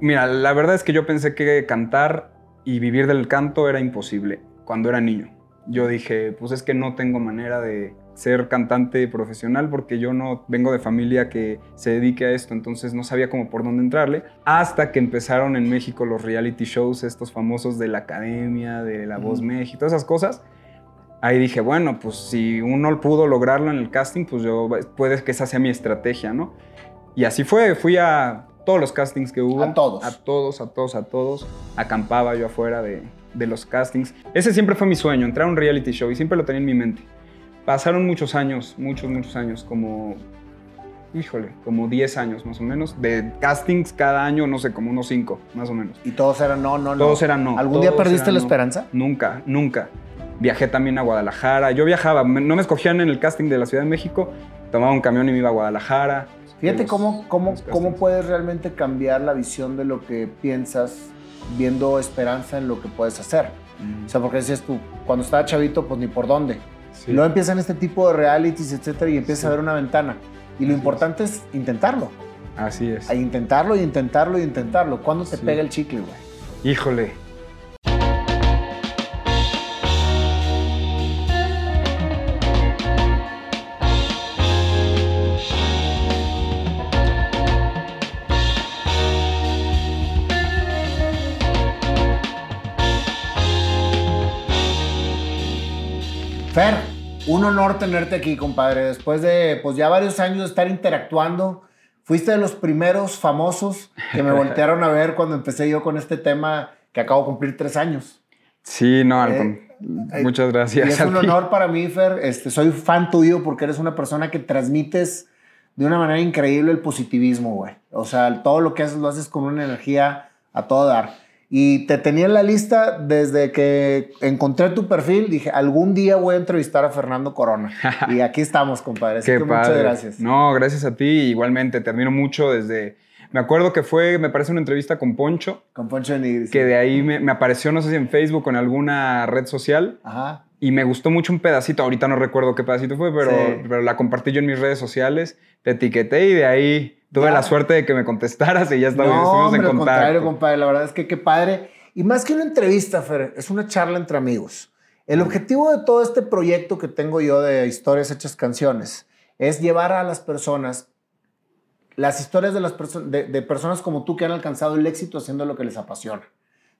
Mira, la verdad es que yo pensé que cantar y vivir del canto era imposible cuando era niño. Yo dije, pues es que no tengo manera de ser cantante profesional porque yo no vengo de familia que se dedique a esto, entonces no sabía cómo por dónde entrarle, hasta que empezaron en México los reality shows, estos famosos de la Academia, de La Voz México, todas esas cosas. Ahí dije, bueno, pues si uno pudo lograrlo en el casting, pues yo, puede que esa sea mi estrategia, ¿no? Y así fue, fui a todos los castings que hubo. A todos. A todos, a todos, a todos. Acampaba yo afuera de, de los castings. Ese siempre fue mi sueño, entrar a un reality show y siempre lo tenía en mi mente. Pasaron muchos años, muchos, muchos años, como, híjole, como 10 años más o menos, de castings cada año, no sé, como unos 5, más o menos. Y todos eran no, no, no. Todos eran no. ¿Algún día perdiste la no. esperanza? Nunca, nunca. Viajé también a Guadalajara. Yo viajaba, no me escogían en el casting de la Ciudad de México, tomaba un camión y me iba a Guadalajara. Fíjate Los- cómo, cómo, cómo puedes realmente cambiar la visión de lo que piensas viendo esperanza en lo que puedes hacer. Mm, O sea, porque decías tú, cuando estaba chavito, pues ni por dónde. sí. Luego empiezan este tipo de realities, etcétera, y empiezas Sí. a ver una ventana. Y lo Así es. importante es intentarlo. Así es. A intentarlo y intentarlo y intentarlo. ¿Cuándo te Sí. pega el chicle, güey? Híjole. Fer, un honor tenerte aquí, compadre. Después de, pues ya varios años de estar interactuando, fuiste de los primeros famosos que me voltearon a ver cuando empecé yo con este tema que acabo de cumplir tres años. Sí, no, Eh, eh, muchas Y gracias. es a un honor para mí, Fer. Este, soy fan tuyo porque eres una persona que transmites de una manera increíble el positivismo, güey. O sea, todo lo que haces lo haces con una energía a todo dar. Y te tenía en la lista desde que encontré tu perfil. Dije, algún día voy a entrevistar a Fernando Corona. y aquí estamos, compadre. Así Qué que padre. muchas gracias. No, gracias a ti. Igualmente, te admiro mucho desde... Me acuerdo que fue, me parece una entrevista con Poncho, Con Poncho de Nigris. que de ahí me, me apareció, no sé si en Facebook o en alguna red social, Ajá. y me gustó mucho un pedacito. Ahorita no recuerdo qué pedacito fue, pero, Sí. pero la compartí yo en mis redes sociales, te etiqueté y de ahí tuve Ya. la suerte de que me contestaras y ya estamos, no, estuvimos en al contrario, contacto. compadre. La verdad es que qué padre. Y más que una entrevista, Fer, es una charla entre amigos. El objetivo de todo este proyecto que tengo yo de historias hechas canciones es llevar a las personas las historias de, las perso- de, de personas como tú que han alcanzado el éxito haciendo lo que les apasiona.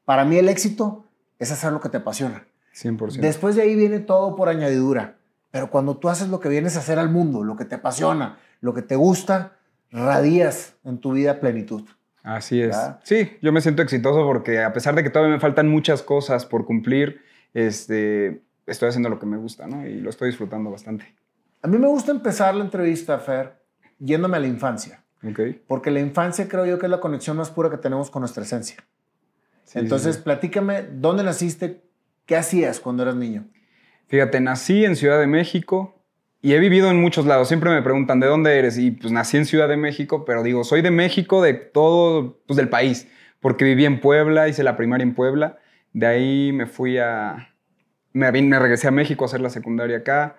Para mí el éxito es hacer lo que te apasiona. 100%. Después de ahí viene todo por añadidura. Pero cuando tú haces lo que vienes a hacer al mundo, lo que te apasiona, lo que te gusta, radías en tu vida plenitud. Así es. ¿verdad? Sí, yo me siento exitoso porque a pesar de que todavía me faltan muchas cosas por cumplir, este, estoy haciendo lo que me gusta, ¿no? Y lo estoy disfrutando bastante. A mí me gusta empezar la entrevista, Fer, yéndome a la infancia. ¿Ok? Porque la infancia creo yo que es la conexión más pura que tenemos con nuestra esencia. Sí, Entonces, sí. platícame, ¿dónde naciste? ¿Qué hacías cuando eras niño? Fíjate, nací en Ciudad de México y he vivido en muchos lados. Siempre me preguntan, ¿de dónde eres? Y pues nací en Ciudad de México, pero digo, soy de México, de todo, pues del país. Porque viví en Puebla, hice la primaria en Puebla. De ahí me fui a... Me, regresé a México a hacer la secundaria acá.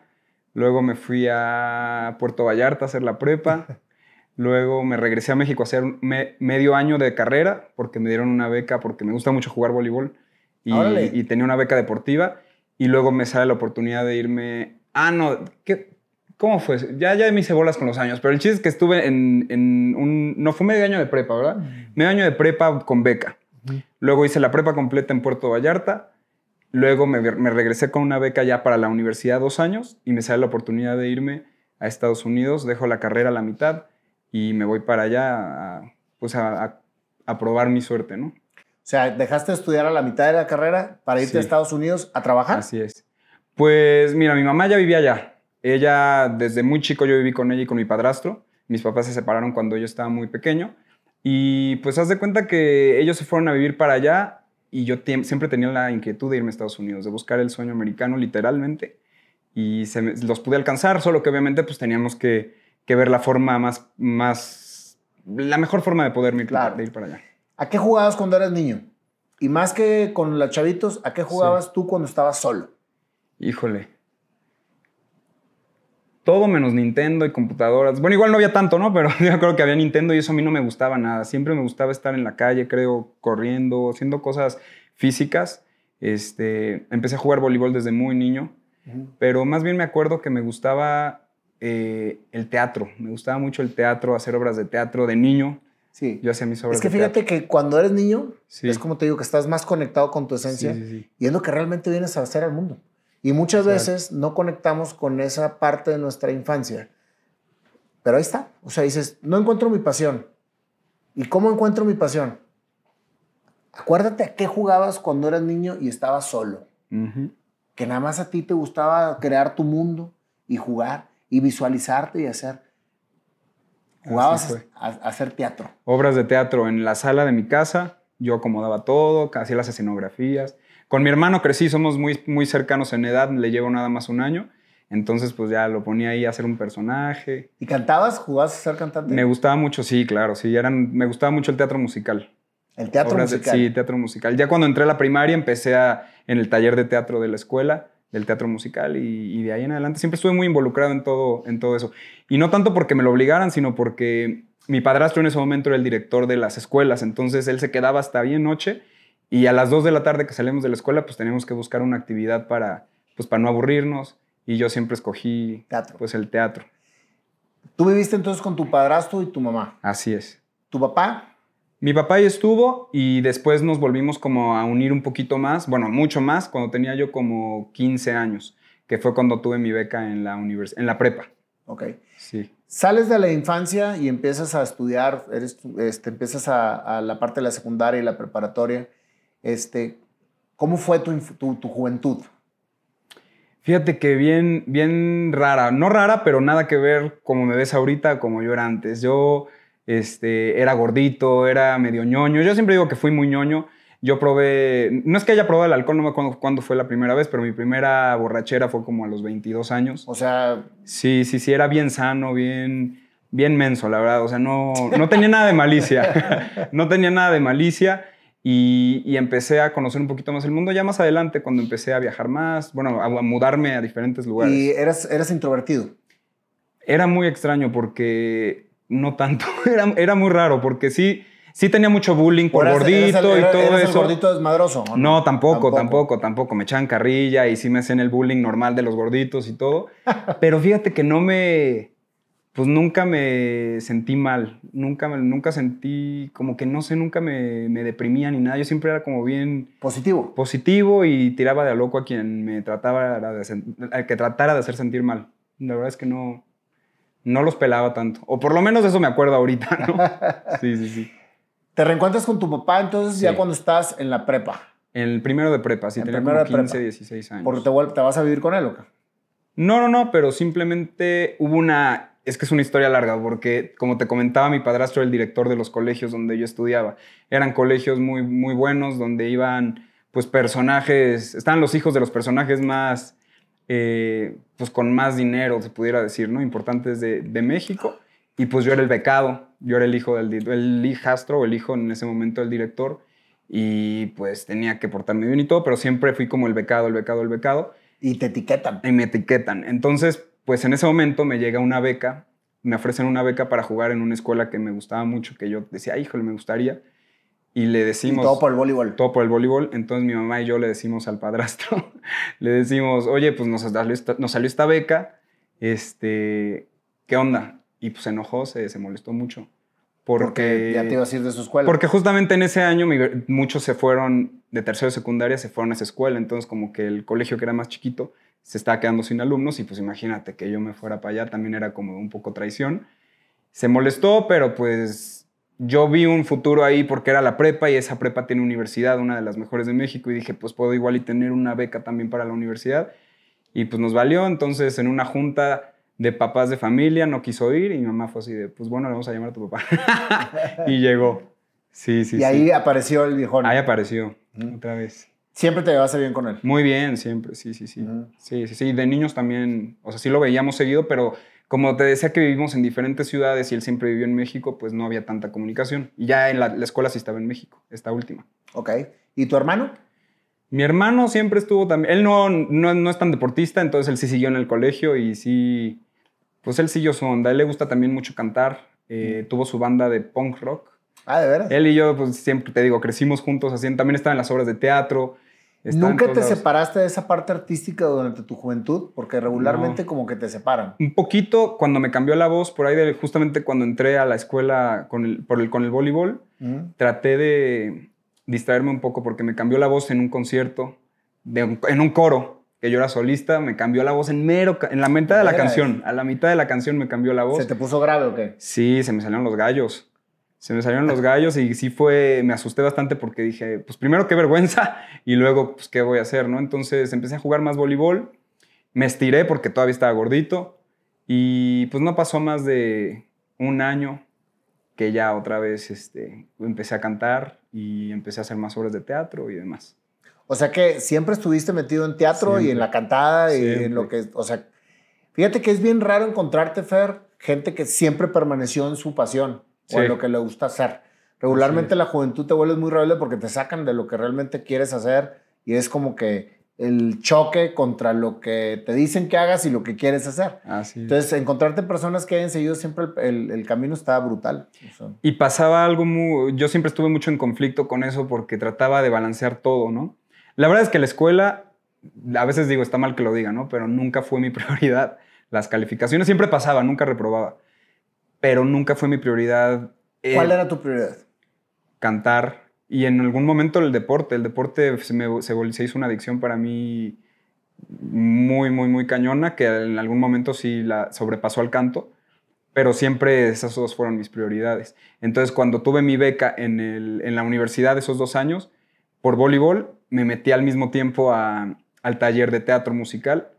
Luego me fui a Puerto Vallarta a hacer la prepa. Luego me regresé a México a hacer me- medio año de carrera porque me dieron una beca porque me gusta mucho jugar voleibol y, y tenía una beca deportiva. Y luego me sale la oportunidad de irme. Ah, no, ¿qué? ¿cómo fue? Ya, ya me hice bolas con los años, pero el chiste es que estuve en, en un. No fue medio año de prepa, ¿verdad? Medio año de prepa con beca. Luego hice la prepa completa en Puerto Vallarta. Luego me, me regresé con una beca ya para la universidad dos años y me sale la oportunidad de irme a Estados Unidos. Dejo la carrera a la mitad y me voy para allá a, pues a, a- a probar mi suerte, ¿no? O sea, dejaste de estudiar a la mitad de la carrera para irte Sí. a Estados Unidos a trabajar. Así es. Pues mira, mi mamá ya vivía allá. Ella, desde muy chico yo viví con ella y con mi padrastro. Mis papás se separaron cuando yo estaba muy pequeño. Y pues haz de cuenta que ellos se fueron a vivir para allá y yo siempre tenía la inquietud de irme a Estados Unidos, de buscar el sueño americano literalmente. Y se me- los pude alcanzar, solo que obviamente pues teníamos que, que ver la forma más, más, la mejor forma de poder ir, Claro. de ir para allá. ¿A qué jugabas cuando eras niño? Y más que con los chavitos, ¿a qué jugabas tú cuando estabas solo? Híjole. todo menos Nintendo y computadoras. Bueno, igual no había tanto, ¿no? Pero yo creo que había Nintendo y eso a mí no me gustaba nada. Siempre me gustaba estar en la calle, creo, corriendo, haciendo cosas físicas. Este, empecé a jugar voleibol desde muy niño, pero más bien me acuerdo que me gustaba eh, el teatro. Me gustaba mucho el teatro, hacer obras de teatro de niño. Sí. Yo hacía mis obras Es que de fíjate teatro. que cuando eres niño, Sí. es como te digo, que estás más conectado con tu esencia sí, sí. y es lo que realmente vienes a hacer al mundo. Y muchas veces no conectamos con esa parte de nuestra infancia. Pero ahí está. O sea, dices, no encuentro mi pasión. ¿Y cómo encuentro mi pasión? Acuérdate a qué jugabas cuando eras niño y estabas solo. Que nada más a ti te gustaba crear tu mundo y jugar y visualizarte y hacer. Jugabas a hacer teatro. obras de teatro en la sala de mi casa. Yo acomodaba todo, hacía las escenografías. Con mi hermano crecí, somos muy, muy cercanos en edad, le llevo nada más un año. Entonces, pues ya lo ponía ahí a hacer un personaje. ¿Y cantabas? ¿Jugabas a ser cantante? Me gustaba mucho, sí, claro, sí, eran, me gustaba mucho el teatro musical. El teatro Obras de- musical. sí, teatro musical. Ya cuando entré a la primaria empecé a, en el taller de teatro de la escuela, del teatro musical, y, y de ahí en adelante siempre estuve muy involucrado en todo, en todo eso. Y no tanto porque me lo obligaran, sino porque mi padrastro en ese momento era el director de las escuelas, entonces él se quedaba hasta bien noche y a las 2 de la tarde que salimos de la escuela, pues teníamos que buscar una actividad para, pues, para no aburrirnos. Y yo siempre escogí Teatro. pues, el teatro. Tú viviste entonces con tu padrastro y tu mamá. Así es. ¿Tu papá? Mi papá ahí estuvo y después nos volvimos como a unir un poquito más, bueno, mucho más, cuando tenía yo como 15 años, que fue cuando tuve mi beca en la, univers en la prepa. Ok. Sí. Sales de la infancia y empiezas a estudiar, eres, este, empiezas a, a la parte de la secundaria y la preparatoria. Este, ¿Cómo fue tu, tu, tu juventud? Fíjate que bien, bien rara, no rara, pero nada que ver como me ves ahorita, como yo era antes. Yo este, era gordito, era medio ñoño. Yo siempre digo que fui muy ñoño. Yo probé, no es que haya probado el alcohol, no me acuerdo cuándo fue la primera vez, pero mi primera borrachera fue como a los 22 años. O sea, Sí, sí, sí, era bien sano, bien, bien menso, la verdad. O sea, no, no tenía nada de malicia. no tenía nada de malicia. Y, y empecé a conocer un poquito más el mundo ya más adelante, cuando empecé a viajar más, bueno, a, mudarme a diferentes lugares. y eras, eras introvertido. Era muy extraño porque no tanto, era, era muy raro porque sí, sí tenía mucho bullying por ¿Eras- gordito eras el- y todo eras el eso. gordito desmadroso? ¿o No, tampoco, tampoco, tampoco, Me echaban carrilla y sí me hacían el bullying normal de los gorditos y todo. Pero fíjate que no me. Pues nunca me sentí mal. Nunca, me- nunca sentí. Como que no sé, nunca me, me deprimía ni nada. Yo siempre era como bien Positivo. positivo y tiraba de a loco a quien me trataba de, al que tratara de hacer sentir mal. La verdad es que no. No los pelaba tanto. O por lo menos eso me acuerdo ahorita, ¿no? Sí, sí, sí. Te reencuentras con tu papá entonces ya cuando estás en la prepa. En el primero de prepa, sí, En tenía primero como de 15, prepa. 16 años. Porque te vas a vivir con él, ¿o qué? No, no, no, pero simplemente hubo una... Es que es una historia larga, porque como te comentaba, mi padrastro era el director de los colegios donde yo estudiaba. Eran colegios muy, muy buenos, donde iban, pues, personajes... Estaban los hijos de los personajes más... eh, pues, con más dinero, se pudiera decir, ¿no? Importantes de, de México. Y pues yo era el becado, yo era el hijo del... El hijastro, el hijo en ese momento del director. Y pues tenía que portarme bien y todo, pero siempre fui como el becado, el becado, el becado Y te etiquetan. y me etiquetan. Entonces, pues en ese momento me llega una beca, me ofrecen una beca para jugar en una escuela que me gustaba mucho, que yo decía, "Ay, híjole, me gustaría. Y le Y decimos... todo por el voleibol. todo por el voleibol. Entonces mi mamá y yo le decimos al padrastro, le decimos, oye, pues nos salió esta, nos salió esta beca, este, ¿qué onda? Y pues se enojó, se, se molestó mucho. Porque, Porque ya te ibas a ir de su escuela. porque justamente en ese año mi- muchos se fueron de tercero de secundaria, se fueron a esa escuela, entonces como que el colegio que era más chiquito se estaba quedando sin alumnos y pues imagínate que yo me fuera para allá también era como un poco traición. Se molestó, pero pues yo vi un futuro ahí porque era la prepa y esa prepa tiene universidad, una de las mejores de México y dije pues puedo igual y tener una beca también para la universidad y pues nos valió, entonces en una junta de papás de familia no quiso ir y mi mamá fue así de pues bueno le vamos a llamar a tu papá y llegó. Sí, sí, y sí. ahí apareció el viejón. Ahí apareció otra vez. Siempre te llevaste bien con él. Muy bien, siempre, sí, sí, sí. Sí, sí, sí. De niños también, o sea, sí lo veíamos seguido, pero como te decía que vivimos en diferentes ciudades y él siempre vivió en México, pues no había tanta comunicación. Y ya en la, la escuela sí estaba en México, esta última. Ok. ¿Y tu hermano? Mi hermano siempre estuvo también, él no, no, no es tan deportista, entonces él sí siguió en el colegio y sí, Pues él siguió su onda. A él le gusta también mucho cantar. Eh, tuvo su banda de punk rock. Ah, de veras. Él y yo, pues siempre te digo, crecimos juntos así. También estaba en las obras de teatro. ¿Nunca te separaste de esa parte artística durante tu juventud? Porque regularmente como que te separan. Un poquito cuando me cambió la voz, por ahí de, justamente cuando entré a la escuela con el, por el, con el voleibol, Ujú. traté de distraerme un poco porque me cambió la voz en un concierto, de un- en un coro, que yo era solista, me cambió la voz en mero, en la mitad de la canción, a la mitad de la canción me cambió la voz. ¿Se te puso grave o qué? Sí, se me salieron los gallos. Se me salieron los gallos y sí fue, me asusté bastante porque dije, pues primero qué vergüenza y luego, pues qué voy a hacer, ¿no? Entonces empecé a jugar más voleibol, me estiré porque todavía estaba gordito y pues no pasó más de un año que ya otra vez este, empecé a cantar y empecé a hacer más obras de teatro y demás. O sea que siempre estuviste metido en teatro y en la cantada y Siempre. en lo que... O sea, fíjate que es bien raro encontrarte, Fer, gente que siempre permaneció en su pasión o en Sí. lo que le gusta hacer. Regularmente la juventud te vuelves muy rebelde porque te sacan de lo que realmente quieres hacer y es como que el choque contra lo que te dicen que hagas y lo que quieres hacer. Así. Entonces, encontrarte personas que hayan seguido siempre el, el- el camino está brutal. O sea, Y pasaba algo muy... Yo siempre estuve mucho en conflicto con eso porque trataba de balancear todo, ¿no? La verdad es que la escuela, a veces digo, está mal que lo diga, ¿no? Pero nunca fue mi prioridad. Las calificaciones siempre pasaba, nunca reprobaba. Pero nunca fue mi prioridad eh, ¿Cuál era tu prioridad? cantar. Y en algún momento el deporte. El deporte se, me- se se hizo una adicción para mí muy, muy, muy cañona, que en algún momento sí la sobrepasó al canto, pero siempre esas dos fueron mis prioridades. Entonces, cuando tuve mi beca en, el- en la universidad esos dos años, por voleibol, me metí al mismo tiempo a- al taller de teatro musical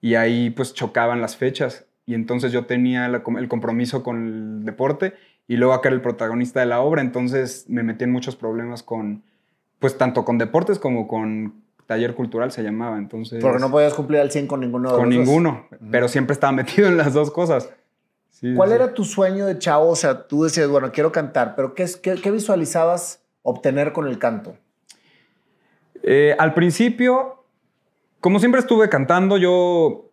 y ahí pues chocaban las fechas y entonces yo tenía la el compromiso con el deporte y luego acá era el protagonista de la obra, entonces me metí en muchos problemas con, pues tanto con deportes como con taller cultural se llamaba, entonces... Porque no podías cumplir al 100 con ninguno de Con los dos. ninguno, pero siempre estaba metido en las dos cosas. Sí, ¿Cuál sí. era tu sueño de chavo? O sea, tú decías, bueno, quiero cantar, pero ¿qué, es- qué, qué visualizabas obtener con el canto? Eh, al principio, como siempre estuve cantando, yo...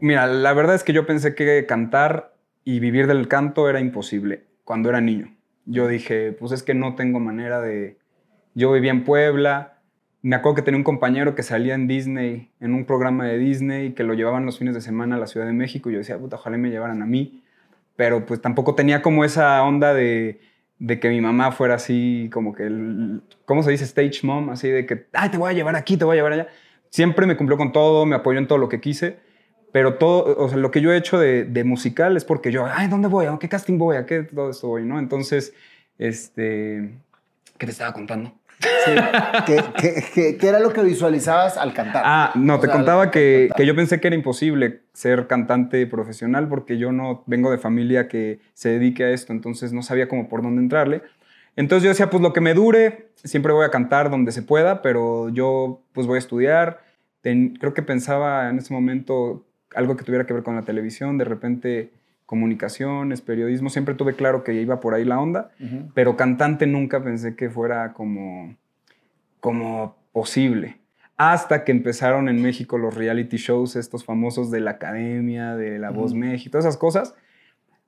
Mira, la verdad es que yo pensé que cantar y vivir del canto era imposible cuando era niño. Yo dije, pues es que no tengo manera de... Yo vivía en Puebla, me acuerdo que tenía un compañero que salía en Disney, en un programa de Disney, que lo llevaban los fines de semana a la Ciudad de México, y yo decía, puta, ojalá me llevaran a mí, pero pues tampoco tenía como esa onda de, de que mi mamá fuera así, como que, el- ¿cómo se dice? Stage mom, así de que, ay, te voy a llevar aquí, te voy a llevar allá. Siempre me cumplió con todo, me apoyó en todo lo que quise, pero todo, o sea, lo que yo he hecho de, de musical es porque yo, ay, ¿dónde voy? ¿A qué casting voy? ¿A qué todo esto voy? ¿No? Entonces, este, ¿qué te estaba contando? Sí. ¿Qué, qué- qué- qué era lo que visualizabas al cantar? Ah, no, O te sea, contaba que, que yo pensé que era imposible ser cantante profesional porque yo no vengo de familia que se dedique a esto, entonces no sabía cómo por dónde entrarle. Entonces yo decía, pues lo que me dure, siempre voy a cantar donde se pueda, pero yo pues voy a estudiar. Ten- creo que pensaba en ese momento algo que tuviera que ver con la televisión, de repente comunicaciones, periodismo, siempre tuve claro que iba por ahí la onda pero cantante nunca pensé que fuera como, como posible. Hasta que empezaron en México los reality shows, estos famosos de la Academia, de La Voz Ujú. México, todas esas cosas.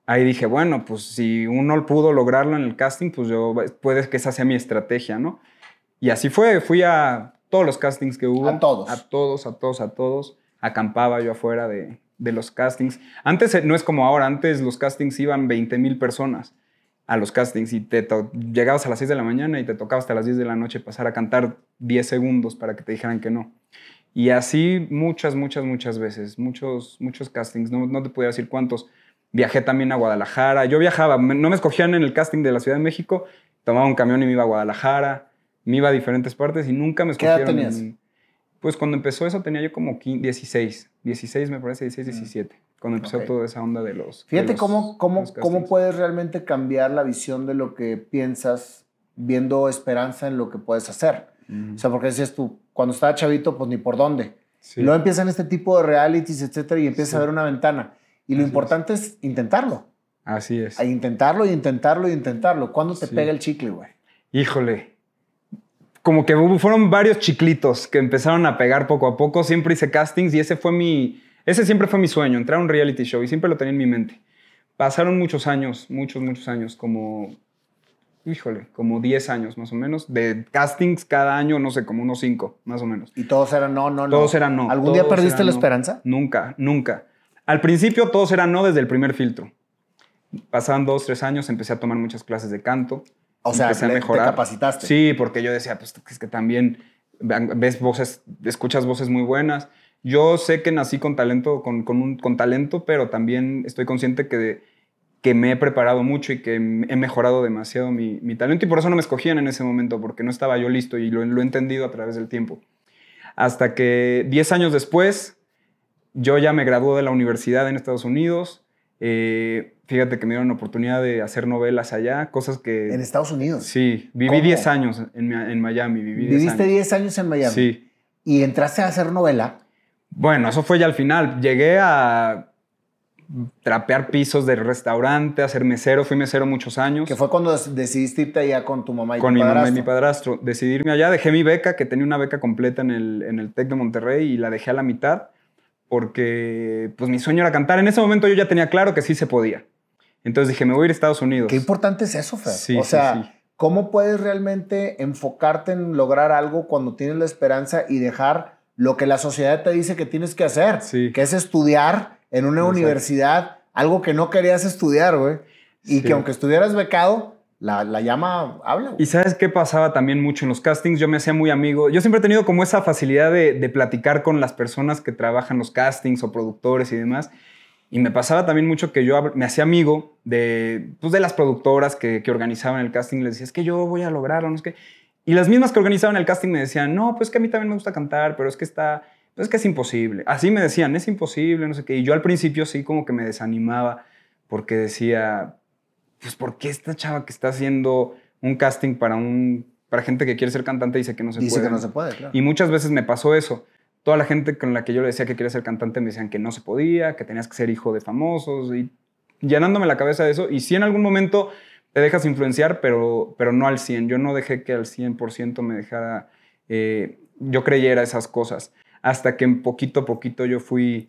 Ahí dije, bueno, pues si uno pudo lograrlo en el casting, pues yo, puede que esa sea mi estrategia, ¿no? Y así fue, fui a todos los castings que hubo. A todos. A todos, a todos, a todos. Acampaba yo afuera de, de los castings. Antes eh, no es como ahora, antes los castings iban 20 mil personas a los castings y te llegabas a las 6 de la mañana y te tocaba hasta las 10 de la noche pasar a cantar 10 segundos para que te dijeran que no. Y así muchas, muchas, muchas veces, muchos, muchos castings, no, no te podía decir cuántos. Viajé también a Guadalajara, yo viajaba, no me escogían en el casting de la Ciudad de México, tomaba un camión y me iba a Guadalajara, me iba a diferentes partes y nunca me ¿Qué edad escogieron. tenías? en- pues cuando empezó eso tenía yo como 15 16, 16 me parece, 16, 17, cuando empezó Mm. Ok. toda esa onda de los... de Fíjate los- cómo, cómo, los cómo puedes realmente cambiar la visión de lo que piensas viendo esperanza en lo que puedes hacer. Mm, O sea, porque decías tú, cuando estaba chavito, pues ni por dónde. sí. Y luego empiezan este tipo de realities, etcétera, y empiezas Sí. a ver una ventana. Y lo es. importante es intentarlo. Así es. A intentarlo y intentarlo y intentarlo. ¿Cuándo te Sí. pega el chicle, güey? Híjole. Como que fueron varios chiclitos que empezaron a pegar poco a poco. Siempre hice castings y ese fue mi. Ese siempre fue mi sueño, entrar a un reality show y siempre lo tenía en mi mente. Pasaron muchos años, muchos, muchos años, como, híjole, como 10 años más o menos, de castings cada año, no sé, como unos 5, más o menos. Y todos eran no, no, no. Todos eran no. ¿Algún día perdiste la no. esperanza? Nunca, nunca. Al principio todos eran no desde el primer filtro. Pasaban dos, tres años, empecé a tomar muchas clases de canto. O sea, empecé a le- te mejorar. capacitaste. Sí, porque yo decía, pues es que también ves voces, escuchas voces muy buenas. Yo sé que nací con talento, con, con, un, con talento, pero también estoy consciente que, que me he preparado mucho y que he mejorado demasiado mi, mi talento y por eso no me escogían en ese momento, porque no estaba yo listo y lo, lo he entendido a través del tiempo. Hasta que 10 años después, yo ya me gradué de la universidad en Estados Unidos. Eh, fíjate que me dieron la oportunidad de hacer novelas allá, cosas que... En Estados Unidos. Sí, viví ¿Cómo? 10 años en, en Miami. Viví 10 Viviste años. 10 años en Miami. Sí. Y entraste a hacer novela. Bueno, eso fue ya al final. Llegué a trapear pisos de restaurante, a ser mesero. Fui mesero muchos años. Que fue cuando decidiste irte allá con tu mamá y con tu mi mamá y padrastro. mi padrastro. Decidí irme allá. Dejé mi beca, que tenía una beca completa en el, en el TEC de Monterrey, y la dejé a la mitad porque pues, mi sueño era cantar. En ese momento yo ya tenía claro que sí se podía. Entonces dije, me voy a ir a Estados Unidos. Qué importante es eso, Fer. Sí, o sí, sea, sí. ¿cómo puedes realmente enfocarte en lograr algo cuando tienes la esperanza y dejar lo que la sociedad te dice que tienes que hacer? Sí. Que es estudiar en una Exacto. universidad algo que no querías estudiar, güey. Y Sí. que aunque estuvieras becado, la, la llama habla. güey. Y sabes qué pasaba también mucho en los castings, yo me hacía muy amigo. Yo siempre he tenido como esa facilidad de, de platicar con las personas que trabajan los castings o productores y demás. Y me pasaba también mucho que yo me hacía amigo de, pues, de las productoras que, que organizaban el casting. Les decía, es que yo voy a lograrlo, no es que... Y las mismas que organizaban el casting me decían, no, pues que a mí también me gusta cantar, pero es que está, pues es que es imposible. Así me decían, es imposible, no sé qué. Y yo al principio sí como que me desanimaba porque decía, pues ¿por qué esta chava que está haciendo un casting para un para gente que quiere ser cantante dice que no se Dice puede? que no se puede, claro. Y muchas veces me pasó eso. Toda la gente con la que yo le decía que quería ser cantante me decían que no se podía, que tenías que ser hijo de famosos y llenándome la cabeza de eso. Y sí en algún momento te dejas influenciar, pero, pero no al 100. Yo no dejé que al 100% me dejara, eh, yo creyera esas cosas. Hasta que en poquito a poquito yo fui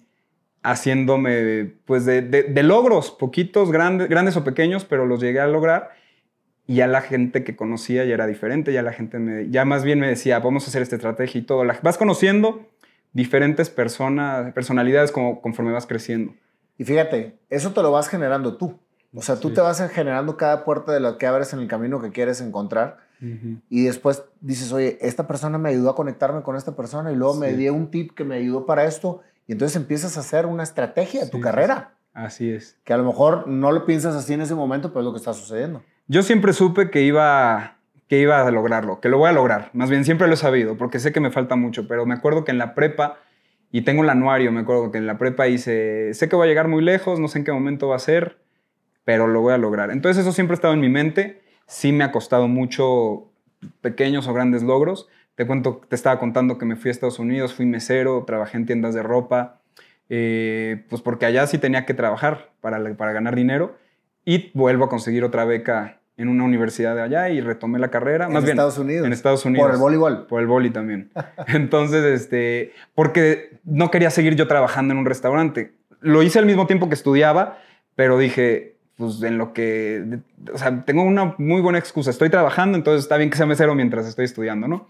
haciéndome, pues, de, logros, poquitos, grandes, grandes o pequeños, pero los llegué a lograr. Y ya la gente que conocía ya era diferente, ya la gente me, ya más bien me decía, vamos a hacer esta estrategia y todo. La- vas conociendo diferentes personas, personalidades como, conforme vas creciendo. Y fíjate, eso te lo vas generando tú. O sea, tú Sí. te vas generando cada puerta de la que abres en el camino que quieres encontrar. Y después dices, oye, esta persona me ayudó a conectarme con esta persona y luego me Sí. dio un tip que me ayudó para esto. Y entonces empiezas a hacer una estrategia de tu Sí, carrera. Así es. Que a lo mejor no lo piensas así en ese momento, pero es lo que está sucediendo. Yo siempre supe que iba, que iba a lograrlo, que lo voy a lograr. Más bien, siempre lo he sabido, porque sé que me falta mucho, pero me acuerdo que en la prepa, y tengo el anuario, me acuerdo que en la prepa hice, sé que voy a llegar muy lejos, no sé en qué momento va a ser, pero lo voy a lograr. Entonces eso siempre ha estado en mi mente. Sí me ha costado mucho pequeños o grandes logros. Te cuento, te estaba contando que me fui a Estados Unidos, fui mesero, trabajé en tiendas de ropa, eh, pues porque allá sí tenía que trabajar para, para ganar dinero y vuelvo a conseguir otra beca en una universidad de allá y retomé la carrera. en Más bien, Estados Unidos. en Estados Unidos. Por el voleibol. Por el boli también. Entonces, este, porque no quería seguir yo trabajando en un restaurante. Lo hice al mismo tiempo que estudiaba, pero dije, pues en lo que, o sea, tengo una muy buena excusa. Estoy trabajando, entonces está bien que sea mesero mientras estoy estudiando, ¿no?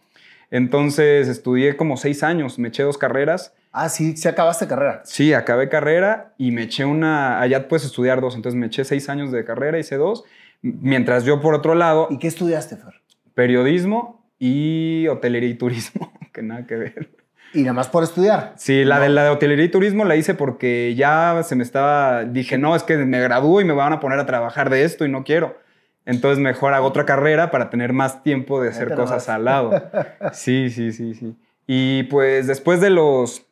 Entonces estudié como seis años, me eché dos carreras. Ah, sí, sí acabaste carrera. Sí, acabé carrera y me eché una, allá puedes estudiar dos, entonces me eché seis años de carrera, hice dos, mientras yo por otro lado, ¿Y qué estudiaste, Fer? periodismo y hotelería y turismo, que nada que ver. Y nada más por estudiar. Sí, la, No. de, la de hotelería y turismo la hice porque ya se me estaba, dije, no, es que me gradúo y me van a poner a trabajar de esto y no quiero. Entonces mejor hago otra carrera para tener más tiempo de hacer cosas al lado. Sí, sí, sí, sí. Y pues después de los,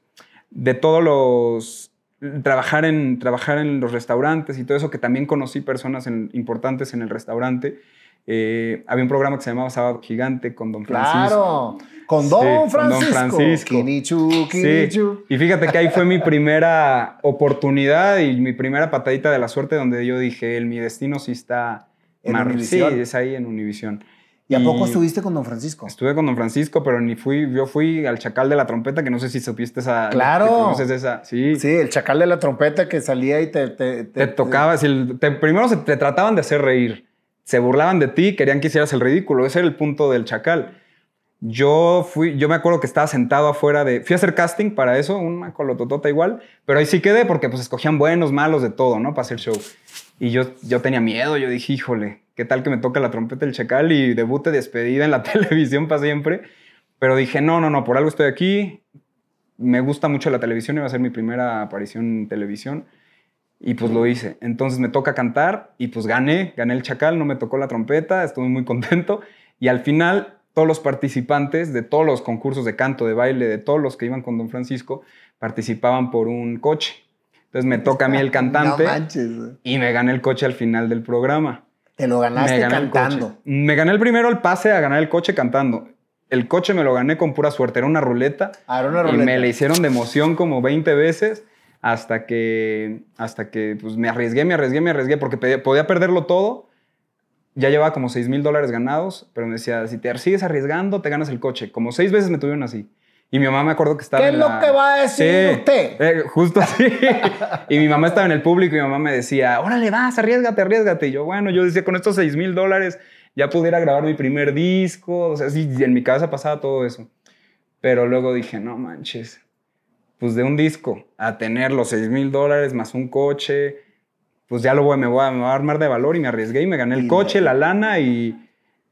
de todos los, trabajar en, trabajar en los restaurantes y todo eso, que también conocí personas en- importantes en el restaurante, eh, había un programa que se llamaba Sábado Gigante con Don Francisco. Claro. Con Sí, Don con Don Francisco. Francisco. Kinichu, Sí, Kinichu. y fíjate que ahí fue mi primera oportunidad y mi primera patadita de la suerte donde yo dije, el, mi destino sí está... En mar-. Sí, es ahí en Univisión. ¿Y a poco estuviste con Don Francisco? Estuve con Don Francisco, pero ni fui, yo fui al Chacal de la Trompeta, que no sé si supiste esa. Claro. ¿Conoces esa? Sí. Sí, el Chacal de la Trompeta que salía y te. Te, te, tocaba, si te, primero se, te trataban de hacer reír, se burlaban de ti, querían que hicieras el ridículo. Ese era el punto del Chacal. Yo fui, yo me acuerdo que estaba sentado afuera de. Fui a hacer casting para eso, una colototota igual, pero ahí sí quedé porque pues escogían buenos, malos, de todo, ¿no? Para hacer show. Y yo, yo tenía miedo, yo dije, híjole, ¿qué tal que me toca la trompeta del chacal y debute despedida en la televisión para siempre? Pero dije, no, no, no, por algo estoy aquí. Me gusta mucho la televisión, iba a ser mi primera aparición en televisión. Y pues lo hice. Entonces me toca cantar y pues gané, gané el chacal, no me tocó la trompeta, estuve muy contento. Y al final todos los participantes de todos los concursos de canto, de baile, de todos los que iban con Don Francisco, participaban por un coche. Entonces me toca a mí el cantante y me gané el coche al final del programa. Te lo ganaste cantando. Me gané el primero el pase a ganar el coche cantando. El coche me lo gané con pura suerte, era una ruleta. Ah, era una ruleta. Y me le hicieron de emoción como 20 veces hasta que, hasta que pues, me arriesgué, me arriesgué, me arriesgué porque podía perderlo todo ya llevaba como 6 mil dólares ganados, pero me decía, si te sigues arriesgando, te ganas el coche. Como seis veces me tuvieron así. Y mi mamá me acuerdo que estaba ¿Qué es lo que va a decir usted? Eh, justo así. y mi mamá estaba en el público y mi mamá me decía, órale, vas, arriesgate, arriesgate. Y yo, bueno, yo decía, con estos 6 mil dólares ya pudiera grabar mi primer disco. O sea, sí, en mi cabeza pasaba todo eso. Pero luego dije, no manches, pues de un disco a tener los 6 mil dólares más un coche, pues ya lo voy, me, voy a, a armar de valor y me arriesgué y me gané el coche, la lana y,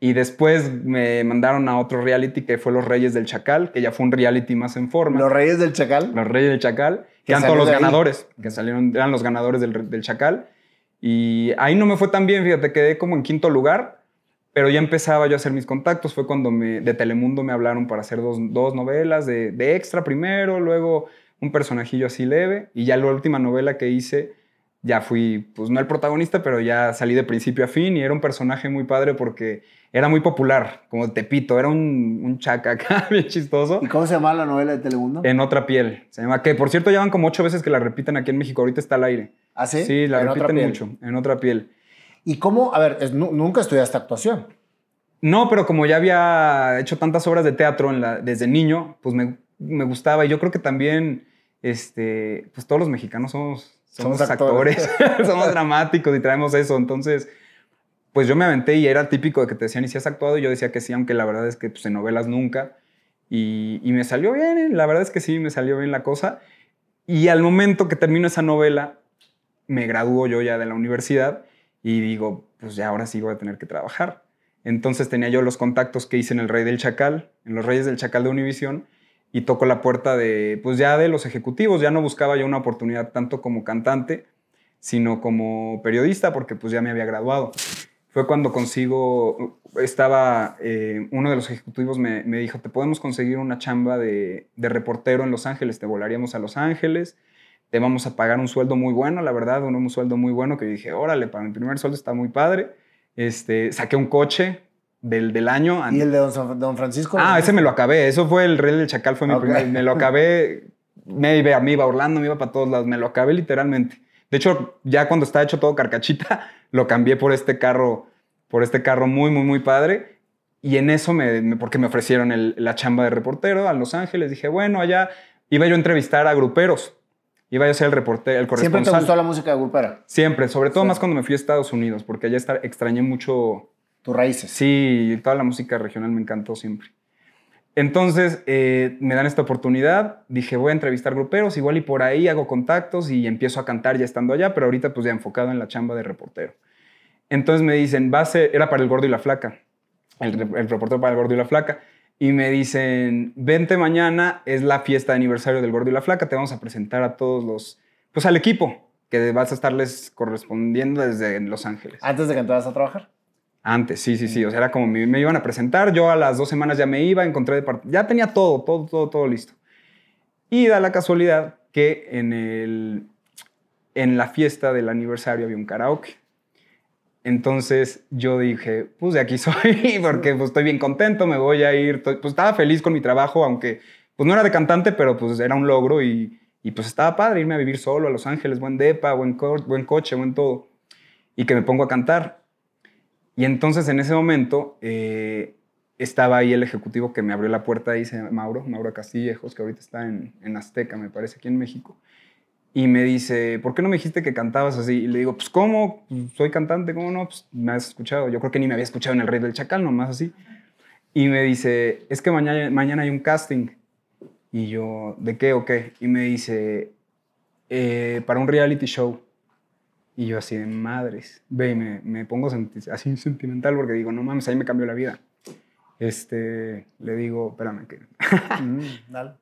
y después me mandaron a otro reality que fue Los Reyes del Chacal, que ya fue un reality más en forma. ¿Los Reyes del Chacal? Los Reyes del Chacal, que eran todos los ganadores, que salieron, eran los ganadores del, del, Chacal. Y ahí no me fue tan bien, fíjate, quedé como en quinto lugar, pero ya empezaba yo a hacer mis contactos. Fue cuando me, de Telemundo me hablaron para hacer dos, dos novelas de, de extra primero, luego un personajillo así leve, y ya la última novela que hice ya fui, pues no el protagonista, pero ya salí de principio a fin y era un personaje muy padre porque era muy popular, como Tepito, era un, un chaca acá, bien chistoso. ¿Y cómo se llama la novela de Telemundo? En otra piel. Se llama, que por cierto llevan como ocho veces que la repiten aquí en México, ahorita está al aire. ¿Ah, sí? Sí, la repiten mucho, en otra piel. ¿Y cómo, a ver, nunca estudiaste actuación? No, pero como ya había hecho tantas obras de teatro en la, desde niño, pues me, me gustaba y yo creo que también, este, pues todos los mexicanos somos somos, actores, somos dramáticos y traemos eso. Entonces, pues yo me aventé y era típico de que te decían, ¿y si has actuado? Y yo decía que sí, aunque la verdad es que pues, en novelas nunca. Y, me salió bien, ¿eh? la verdad es que sí, me salió bien la cosa. Y al momento que termino esa novela, me gradúo yo ya de la universidad y digo, pues ya ahora sí voy a tener que trabajar. Entonces tenía yo los contactos que hice en El Rey del Chacal, en Los Reyes del Chacal de Univisión, y toco la puerta de, pues ya de los ejecutivos, ya no buscaba yo una oportunidad tanto como cantante, sino como periodista, porque pues ya me había graduado. Fue cuando consigo, estaba, eh, uno de los ejecutivos me, dijo, te podemos conseguir una chamba de, de, reportero en Los Ángeles, te volaríamos a Los Ángeles, te vamos a pagar un sueldo muy bueno, la verdad, un, un sueldo muy bueno, que dije, órale, para mi primer sueldo está muy padre. Este, saqué un coche, del, del año. ¿Y el de Don, Francisco? Ah, ese me lo acabé. Eso fue el Rey del Chacal, fue mi primer. Me lo acabé. Me iba, me iba a Orlando, me iba para todos lados. Me lo acabé literalmente. De hecho, ya cuando está hecho todo carcachita, lo cambié por este carro, por este carro muy, muy, muy padre. Y en eso, me, porque me ofrecieron la chamba de reportero a Los Ángeles, dije, bueno, allá iba yo a entrevistar a gruperos. Iba yo a ser el reportero, el corresponsal. ¿Siempre te gustó la música grupera? Siempre, sobre todo más cuando me fui a Estados Unidos, porque allá extrañé mucho tus raíces. Sí, toda la música regional me encantó siempre. Entonces eh, me dan esta oportunidad, dije voy a entrevistar gruperos, igual y por ahí hago contactos y empiezo a cantar ya estando allá, pero ahorita pues ya enfocado en la chamba de reportero. Entonces me dicen, va a ser, era para el gordo y la flaca, el, el reportero para el gordo y la flaca, y me dicen, vente mañana, es la fiesta de aniversario del gordo y la flaca, te vamos a presentar a todos los, pues al equipo que vas a estarles correspondiendo desde Los Ángeles. ¿Antes de que entraras a trabajar? Antes, sí, sí, sí. O sea, era como me, iban a presentar, yo a las dos semanas ya me iba, encontré de ya tenía todo, todo, todo, todo listo. Y da la casualidad que en, el, en la fiesta del aniversario había un karaoke. Entonces yo dije, pues de aquí soy, porque pues, estoy bien contento, me voy a ir. Pues estaba feliz con mi trabajo, aunque pues no era de cantante, pero pues era un logro y, y pues estaba padre irme a vivir solo a Los Ángeles, buen depa, buen, buen coche, buen todo. Y que me pongo a cantar Y entonces en ese momento eh, estaba ahí el ejecutivo que me abrió la puerta, dice Mauro, Mauro Castillejos, que ahorita está en, en Azteca, me parece, aquí en México. Y me dice, ¿por qué no me dijiste que cantabas así? Y le digo, pues ¿cómo? Soy cantante, ¿cómo no? Pues me has escuchado. Yo creo que ni me había escuchado en El Rey del Chacal, nomás así. Y me dice, es que mañana, mañana hay un casting. Y yo, ¿de qué o qué? Y me dice, "Eh, para un reality show. Y yo así de madres. Ve, y me, me pongo así sentimental porque digo, no mames, ahí me cambió la vida. Este, le digo, espérame, que Mm,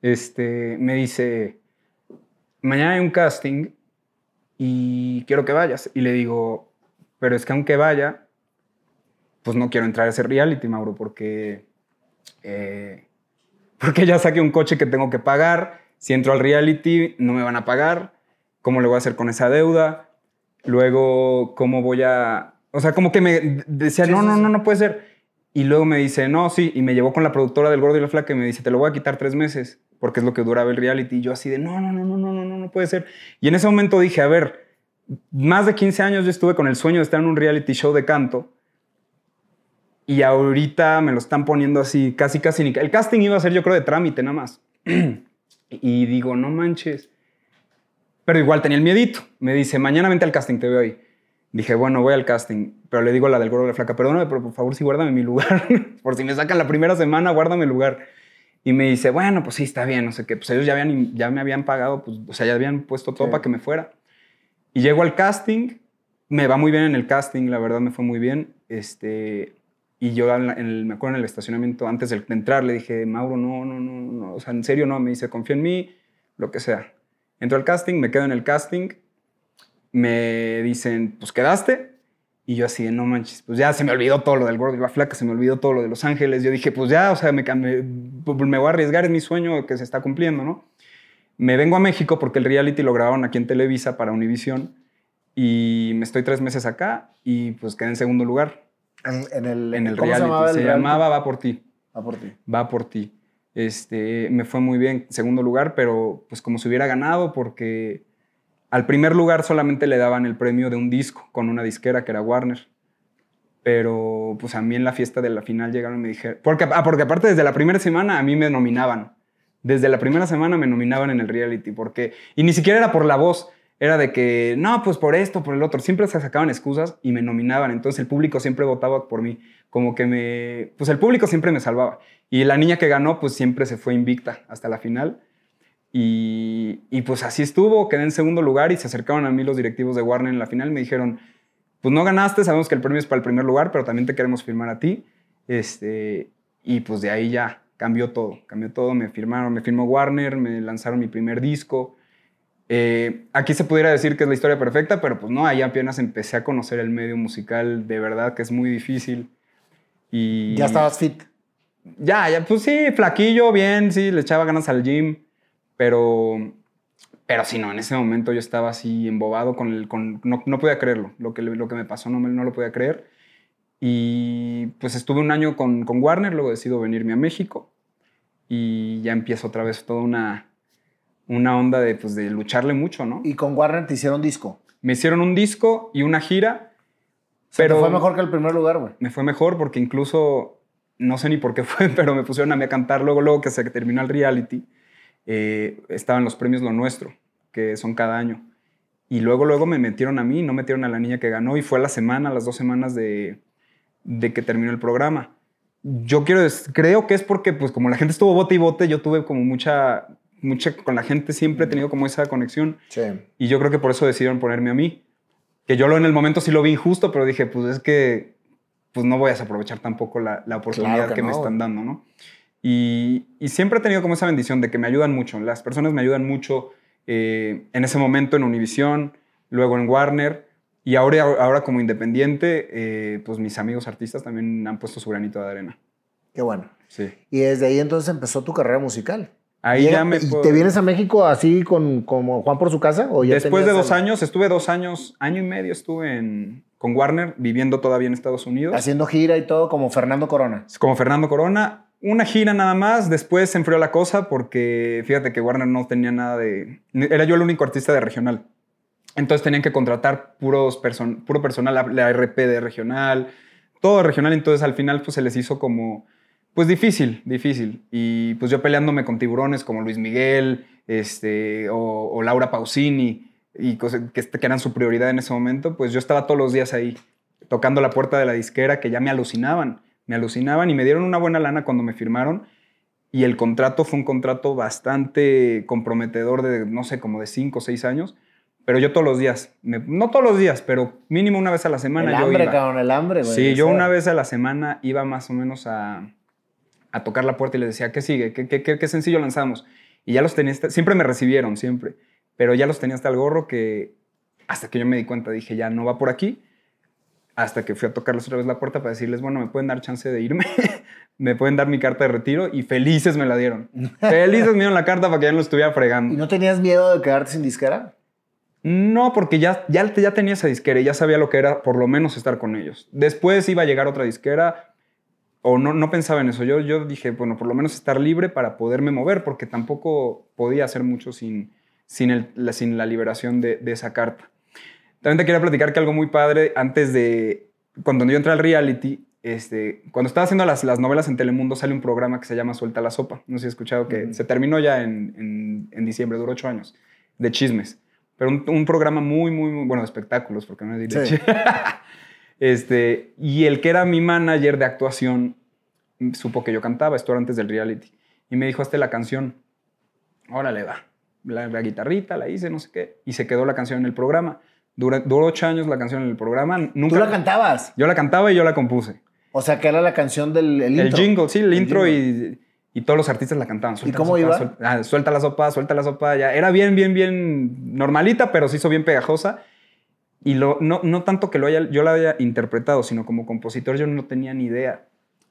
este, me dice, mañana hay un casting y quiero que vayas. Y le digo, pero es que aunque vaya, pues no quiero entrar a ese reality, Mauro, porque, eh, porque ya saqué un coche que tengo que pagar. Si entro al reality, no me van a pagar. ¿Cómo le voy a hacer con esa deuda? Luego, ¿cómo voy a...? O sea, como que me decía, no, no, no, no puede ser. Y luego me dice, no, sí, y me llevó con la productora del Gordo y la Flaca y me dice, te lo voy a quitar tres meses, porque es lo que duraba el reality. Y yo así de, no, no, no, no, no, no, no puede ser. Y en ese momento dije, a ver, más de 15 años yo estuve con el sueño de estar en un reality show de canto y ahorita me lo están poniendo así, casi, casi. El casting iba a ser, yo creo, de trámite nada más. y digo, no manches. Pero igual tenía el miedito. Me dice, mañana vente al casting, te veo ahí. Dije, bueno, voy al casting. Pero le digo a la del gordo de la flaca, perdóname, pero por favor, sí, guárdame mi lugar. por si me sacan la primera semana, guárdame el lugar. Y me dice, bueno, pues sí, está bien, no sé qué. Pues ellos ya, habían, ya me habían pagado, pues, o sea, ya habían puesto todo Sí. para que me fuera. Y llego al casting, me va muy bien en el casting, la verdad me fue muy bien. Este, y yo en el- me acuerdo en el estacionamiento, antes de entrar, le dije, Mauro, no, no, no, no, o sea, en serio no. Me dice, confía en mí, lo que sea. Entro al casting, me quedo en el casting, me dicen, pues quedaste. Y yo así de, no manches, pues ya se me olvidó todo lo del gordo y la flaca, se me olvidó todo lo de Los Ángeles. Yo dije, pues ya, o sea, me, me, me voy a arriesgar, es mi sueño que se está cumpliendo, ¿no? Me vengo a México porque el reality lo grabaron aquí en Televisa para Univision y me estoy tres meses acá y pues quedé en segundo lugar En, en el, en el ¿cómo reality. Se, llamaba el se reality? llamaba Va por ti Va por ti. va por ti. Este, me fue muy bien, segundo lugar, pero pues como si hubiera ganado porque al primer lugar solamente le daban el premio de un disco con una disquera que era Warner. Pero pues a mí en la fiesta de la final llegaron y me dijeron, porque, ah, porque aparte desde la primera semana a mí me nominaban. Desde la primera semana me nominaban en el reality, porque, y ni siquiera era por la voz, era de que, no, pues por esto, por el otro, siempre se sacaban excusas y me nominaban, entonces el público siempre votaba por mí, como que me, pues el público siempre me salvaba. Y la niña que ganó, pues siempre se fue invicta hasta la final. Y, y pues así estuvo, quedé en segundo lugar y se acercaron a mí los directivos de Warner en la final y me dijeron, pues no ganaste, sabemos que el premio es para el primer lugar, pero también te queremos firmar a ti. Este, y pues de ahí ya cambió todo, cambió todo, me firmaron, me firmó Warner, me lanzaron mi primer disco. Eh, aquí se pudiera decir que es la historia perfecta, pero pues no, ahí apenas empecé a conocer el medio musical, de verdad que es muy difícil. Y Ya estabas fit. ya, ya, pues sí, flaquillo, bien, sí, le echaba ganas al gym, pero, pero sí, no, en ese momento yo estaba así embobado con el, con, no, no podía creerlo, lo que, lo que me pasó no, no lo podía creer. Y pues estuve un año con, con Warner, luego decido venirme a México y ya empiezo otra vez toda una, una onda de, pues, de lucharle mucho, ¿no? Y con Warner te hicieron disco. Me hicieron un disco y una gira, Pero fue mejor que el primer lugar, güey. me fue mejor porque incluso, no sé ni por qué fue, pero me pusieron a mí a cantar luego, luego que se terminó el reality, eh, estaban los premios Lo Nuestro, que son cada año. Y luego, luego me metieron a mí, no metieron a la niña que ganó y fue a la semana, las dos semanas de, de que terminó el programa. Yo quiero, creo que es porque, pues como la gente estuvo bote y bote, yo tuve como mucha, mucha, con la gente siempre he tenido como esa conexión. Sí. Y yo creo que por eso decidieron ponerme a mí. Que yo lo en el momento sí lo vi injusto, pero dije, pues es que pues no voy a desaprovechar tampoco la, la oportunidad Claro que que, me están dando, ¿no? Y, y siempre he tenido como esa bendición de que me ayudan mucho. Las personas me ayudan mucho eh, en ese momento en Univision, luego en Warner. Y ahora, ahora como independiente, eh, pues mis amigos artistas también han puesto su granito de arena. Qué bueno. Sí. Y desde ahí entonces empezó tu carrera musical. Ahí Llega- ya me ¿Y puedo- te vienes a México así con como Juan por su casa? ¿o ya Después de dos el- años, estuve dos años, año y medio estuve en, con Warner, viviendo todavía en Estados Unidos. Haciendo gira y todo como Fernando Corona. Como Fernando Corona, una gira nada más, después se enfrió la cosa porque fíjate que Warner no tenía nada de... Era yo el único artista de regional. Entonces tenían que contratar puros person- puro personal, la, la RP de regional, todo regional, entonces al final pues se les hizo como, pues difícil, difícil. Y pues yo peleándome con tiburones como Luis Miguel, este, o, Laura Pausini, y cosas que, que eran su prioridad en ese momento, pues yo estaba todos los días ahí, tocando la puerta de la disquera, que ya me alucinaban, me alucinaban y me dieron una buena lana cuando me firmaron. Y el contrato fue un contrato bastante comprometedor de, no sé, como de cinco o seis años pero yo todos los días, no todos los días, pero mínimo una vez a la semana. El hambre, cabrón, el hambre, güey. Sí, yo una vez a la semana iba más o menos a, a tocar la puerta y les decía, ¿qué sigue? ¿Qué, qué, qué, sencillo lanzamos? Y ya los tenía, siempre me recibieron, siempre. Pero ya los tenía hasta el gorro que hasta que yo me di cuenta, dije, ya no va por aquí. Hasta que fui a tocarles otra vez la puerta para decirles, bueno, me pueden dar chance de irme, me pueden dar mi carta de retiro y felices me la dieron. felices me dieron la carta para que ya no lo estuviera fregando. ¿Y no tenías miedo de quedarte sin disquera? No, porque ya, ya, ya tenía esa disquera y ya sabía lo que era por lo menos estar con ellos. Después iba a llegar otra disquera o no, no pensaba en eso. Yo, yo dije, bueno, por lo menos estar libre para poderme mover porque tampoco podía hacer mucho sin, sin, el, la, sin la liberación de, de, esa carta. También te quería platicar que algo muy padre, antes de, cuando yo entré al reality, este, cuando estaba haciendo las, las novelas en Telemundo sale un programa que se llama Suelta la Sopa. No sé si has escuchado que se terminó ya en, en, en diciembre, duró ocho años, de chismes pero un, programa muy, muy, muy, bueno, de espectáculos, porque no es sí. este, y el que era mi manager de actuación supo que yo cantaba, esto era antes del reality, y me dijo, hazte la canción, órale, va. La, la, guitarrita, la hice, no sé qué, y se quedó la canción en el programa. Duró, duró ocho años la canción en el programa. Nunca, ¿Tú la cantabas? Yo la cantaba y yo la compuse. O sea, que era la canción del el intro. El jingle, sí, el, intro y y todos los artistas la cantaban. ¿Y cómo iba? Ah, suelta, la sopa, suelta la sopa. Ya. Era bien, bien, bien normalita, pero se hizo bien pegajosa. Y lo, no, no tanto que lo haya, yo la haya interpretado, sino como compositor yo no tenía ni idea.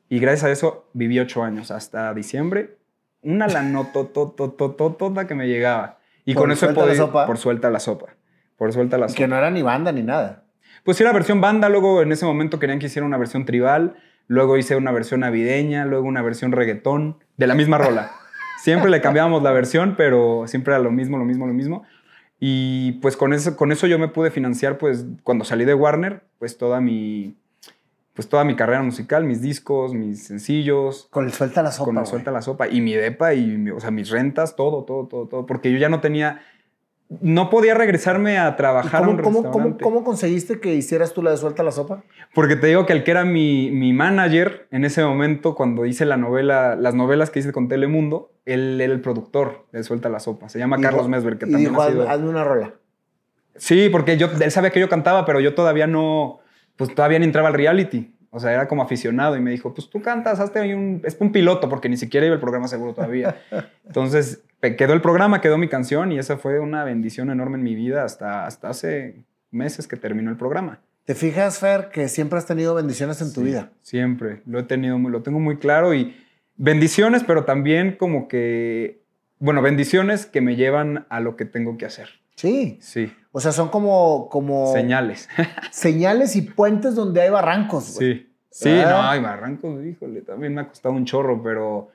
Y gracias a eso viví ocho años, hasta diciembre. Una la toda que me llegaba. Y con eso he podido... Por suelta la sopa. Por suelta la sopa. Que no era ni banda ni nada. Pues era versión banda, luego en ese momento querían que hiciera una versión tribal luego hice una versión navideña, luego una versión reggaetón, de la misma rola. Siempre le cambiábamos la versión, pero siempre era lo mismo, lo mismo, lo mismo. Y pues con eso, con eso yo me pude financiar, pues cuando salí de Warner, pues toda mi, pues toda mi carrera musical, mis discos, mis sencillos. Con el suelta la sopa. Con el suelta la sopa. Y mi depa, y o sea, mis rentas, todo, todo, todo, todo. Porque yo ya no tenía no podía regresarme a trabajar cómo, un restaurante. ¿cómo, cómo, conseguiste que hicieras tú la de Suelta la Sopa? Porque te digo que el que era mi, mi, manager en ese momento, cuando hice la novela, las novelas que hice con Telemundo, él era el productor de Suelta la Sopa. Se llama Carlos Mesber, que también dijo, ha sido... hazme una rola. Sí, porque yo, él sabía que yo cantaba, pero yo todavía no, pues todavía ni entraba al reality. O sea, era como aficionado y me dijo, pues tú cantas, hazte ahí un... Es un piloto, porque ni siquiera iba el programa seguro todavía. Entonces, quedó el programa, quedó mi canción y esa fue una bendición enorme en mi vida hasta, hasta hace meses que terminó el programa. ¿Te fijas, Fer, que siempre has tenido bendiciones en tu vida? Siempre, lo he tenido, lo tengo muy claro y bendiciones, pero también como que, bueno, bendiciones que me llevan a lo que tengo que hacer. Sí. Sí. O sea, son como... como señales. señales y puentes donde hay barrancos. Sí. Sí, no, hay barrancos, híjole, también me ha costado un chorro, pero,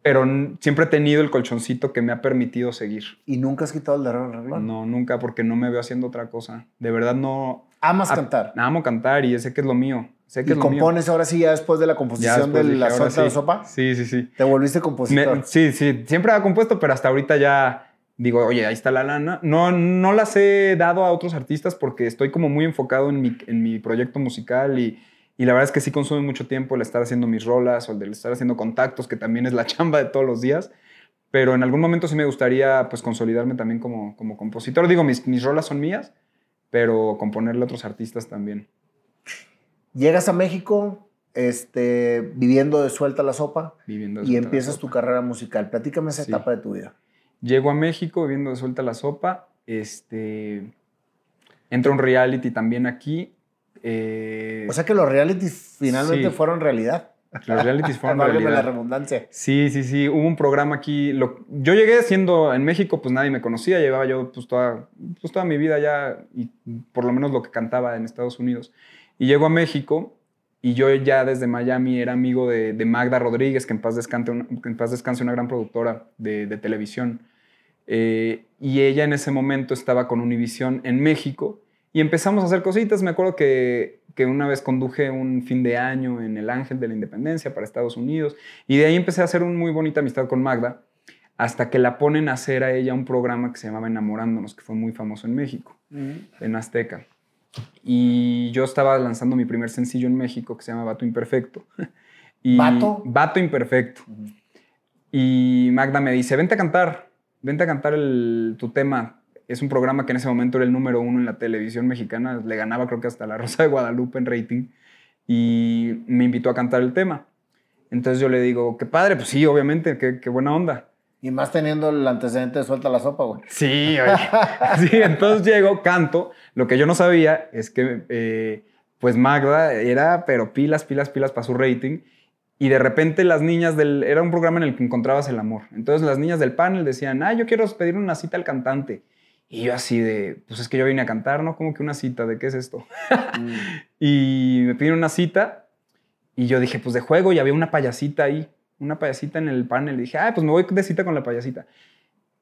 pero siempre he tenido el colchoncito que me ha permitido seguir. ¿Y nunca has quitado el de renglón? No, nunca, porque no me veo haciendo otra cosa. De verdad no... ¿Amas cantar? Amo cantar y sé que es lo mío. Sé que ¿Y compones ahora sí ya después de la composición de la suelta de sopa? Sí, sí, sí. ¿Te volviste compositor? sí, sí. Siempre he compuesto, pero hasta ahorita ya digo, oye, ahí está la lana. No, no las he dado a otros artistas porque estoy como muy enfocado en mi, en mi proyecto musical y, y, la verdad es que sí consume mucho tiempo el estar haciendo mis rolas o el de estar haciendo contactos, que también es la chamba de todos los días. Pero en algún momento sí me gustaría pues consolidarme también como, como compositor. Digo, mis, mis rolas son mías, pero componerle a otros artistas también. Llegas a México, este, viviendo de suelta la sopa viviendo y empiezas tu carrera musical. Platícame esa etapa de tu vida. Llego a México viviendo de suelta la sopa. Este, entra un reality también aquí. Eh, o sea que los realities finalmente fueron realidad. Los realities fueron realidad. la redundancia. Sí, sí, sí. Hubo un programa aquí. Lo, yo llegué siendo en México, pues nadie me conocía. Llevaba yo pues toda, pues toda mi vida ya y por lo menos lo que cantaba en Estados Unidos. Y llego a México y yo ya desde Miami era amigo de, Magda Rodríguez, que en paz, descanse, en paz descanse una gran productora de, televisión. Eh, y ella en ese momento estaba con Univision en México Y empezamos a hacer cositas. Me acuerdo que, que una vez conduje un fin de año en el Ángel de la Independencia para Estados Unidos. Y de ahí empecé a hacer una muy bonita amistad con Magda, hasta que la ponen a hacer a ella un programa que se llamaba Enamorándonos, que fue muy famoso en México, en Azteca. Y yo estaba lanzando mi primer sencillo en México que se llama Vato Imperfecto. Y ¿Vato? Vato Imperfecto. Y Magda me dice, vente a cantar, vente a cantar el- tu tema. Es un programa que en ese momento era el número uno en la televisión mexicana. Le ganaba creo que hasta La Rosa de Guadalupe en rating. Y me invitó a cantar el tema. Entonces yo le digo, qué padre, pues sí, obviamente, qué, qué buena onda. Y más teniendo el antecedente de suelta la sopa, güey. Sí, oye. sí, entonces llego, canto. Lo que yo no sabía es que, eh, pues Magda era, pero pilas, pilas, pilas para su rating. Y de repente las niñas del... Era un programa en el que encontrabas el amor. Entonces las niñas del panel decían, ah, yo quiero pedir una cita al cantante. Y yo así de, pues es que yo vine a cantar, ¿no? Como que una cita, ¿de qué es esto? Y me pidieron una cita y yo dije, pues de juego, y había una payasita ahí, una payasita en el panel. Y dije, ah, pues me voy de cita con la payasita.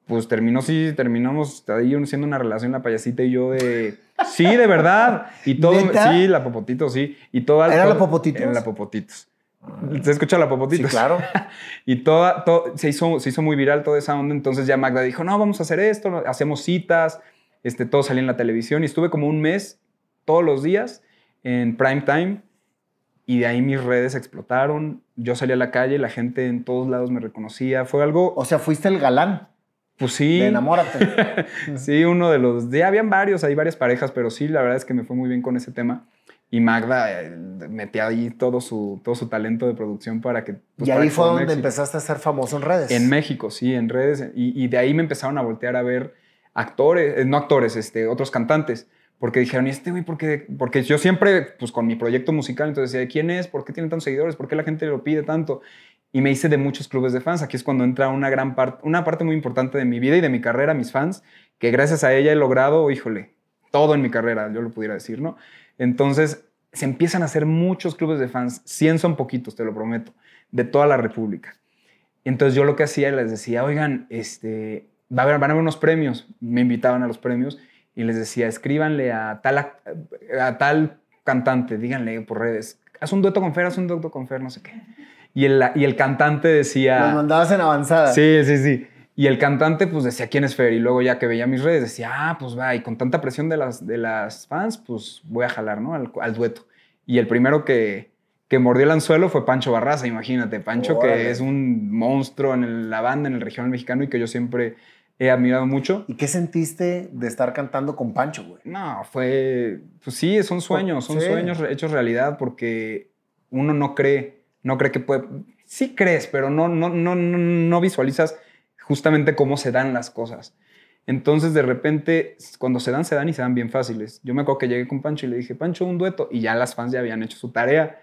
Pues terminó, sí, terminamos ahí siendo una relación la payasita y yo de, sí, de verdad. Y todo, ¿Neta? sí, la Popotitos, sí. Y toda, ¿Era todo- la Popotitos? Era la Popotitos. ¿Se escucha la Sí, Popotitos? claro. Y toda, todo, se, hizo, se hizo muy viral toda esa onda. Entonces ya Magda dijo, no, vamos a hacer esto, hacemos citas, este, todo salía en la televisión. Y estuve como un mes, todos los días, en prime time. Y de ahí mis redes explotaron. Yo salí a la calle, la gente en todos lados me reconocía. Fue algo, O sea, fuiste el galán pues sí. de Enamórate. Sí, uno de los. Ya habían varios, hay varias parejas, pero sí, la verdad es que me fue muy bien con ese tema. Y Magda eh, metía ahí todo su, todo su talento de producción para que. pues, y ahí fue donde éxito. empezaste a ser famoso en redes. En México, sí, en redes. Y, y de ahí me empezaron a voltear a ver actores, eh, no actores, este, otros cantantes. Porque dijeron, ¿y este güey por qué? Porque yo siempre, pues con mi proyecto musical, entonces decía, ¿quién es? ¿Por qué tiene tantos seguidores? ¿Por qué la gente lo pide tanto? Y me hice de muchos clubes de fans. Aquí es cuando entra una gran parte, una parte muy importante de mi vida y de mi carrera, mis fans, que gracias a ella he logrado, híjole, todo en mi carrera, yo lo pudiera decir, ¿no? Entonces se empiezan a hacer muchos clubes de fans, 100 son poquitos, te lo prometo, de toda la República. Entonces yo lo que hacía les decía, oigan, este, va a haber, van a haber unos premios. Me invitaban a los premios y les decía, escríbanle a tal, a tal cantante, díganle por redes, haz un dueto con Fer, haz un dueto con Fer, no sé qué. Y el, y el cantante Los decía... mandabas en avanzada. Sí, sí, sí. Y el cantante pues decía, ¿quién es Fer? Y luego ya que veía mis redes decía, ah, pues va, y con tanta presión de las, de las fans, pues voy a jalar, ¿no? Al, al dueto. Y el primero que, que mordió el anzuelo fue Pancho Barraza, imagínate. Pancho Órale. que es un monstruo en el- la banda, en el regional mexicano y que yo siempre he admirado mucho. ¿Y qué sentiste de estar cantando con Pancho, güey? No, fue, pues sí, son sueños, son Sí. sueños hechos realidad porque uno no cree, no cree que puede, sí crees, pero no, no, no, no, no visualizas justamente cómo se dan las cosas. Entonces, de repente, cuando se dan, se dan y se dan bien fáciles. Yo me acuerdo que llegué con Pancho y le dije, Pancho, un dueto. Y ya las fans ya habían hecho su tarea.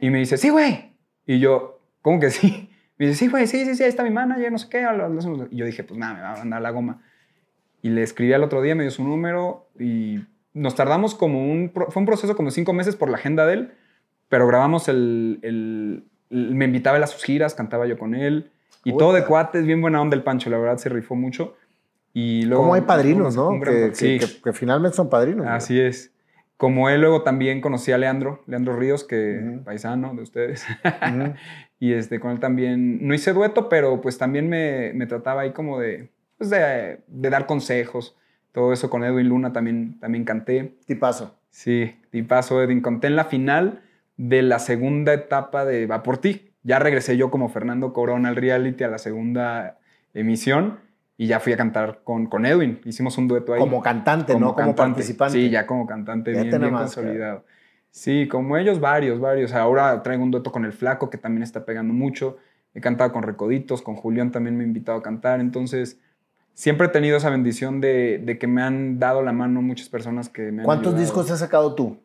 Y me dice, sí, güey. Y yo, ¿cómo que sí? Me dice, sí, güey, sí, sí, sí, ahí está mi manager, no sé qué. lo- lo hacemos". Y yo dije, pues nada, me va a mandar la goma. Y le escribí al otro día, me dio su número y nos tardamos como un... Fue un proceso como cinco meses por la agenda de él, pero grabamos el... el- el- me invitaba él a sus giras, cantaba yo con él. Y Puta. todo de cuates, bien buena onda el Pancho, la verdad se rifó mucho. Y luego... ¿Cómo hay padrinos, no? Que, que- sí. que- que finalmente son padrinos. güey. Así es. Como él, luego también conocí a Leandro, Leandro Ríos, que Ujú. paisano de ustedes. Y este, con él también, no hice dueto, pero pues también me, me trataba ahí como de, pues de, de dar consejos. Todo eso con Edwin Luna también, también canté. Tipazo. Sí, y paso Edwin. Conté en la final de la segunda etapa de Va por ti. Ya regresé yo como Fernando Corona al reality a la segunda emisión y ya fui a cantar con, con Edwin. Hicimos un dueto ahí. Como cantante, no como participante. Sí, ya como cantante, Fíjate bien, bien consolidado. Sí, como ellos, varios, varios. Ahora traigo un dueto con El Flaco, que también está pegando mucho. He cantado con Recoditos, con Julián también me ha invitado a cantar. Entonces, siempre he tenido esa bendición de, de que me han dado la mano muchas personas que me han ¿Cuántos ayudado. discos has sacado tú?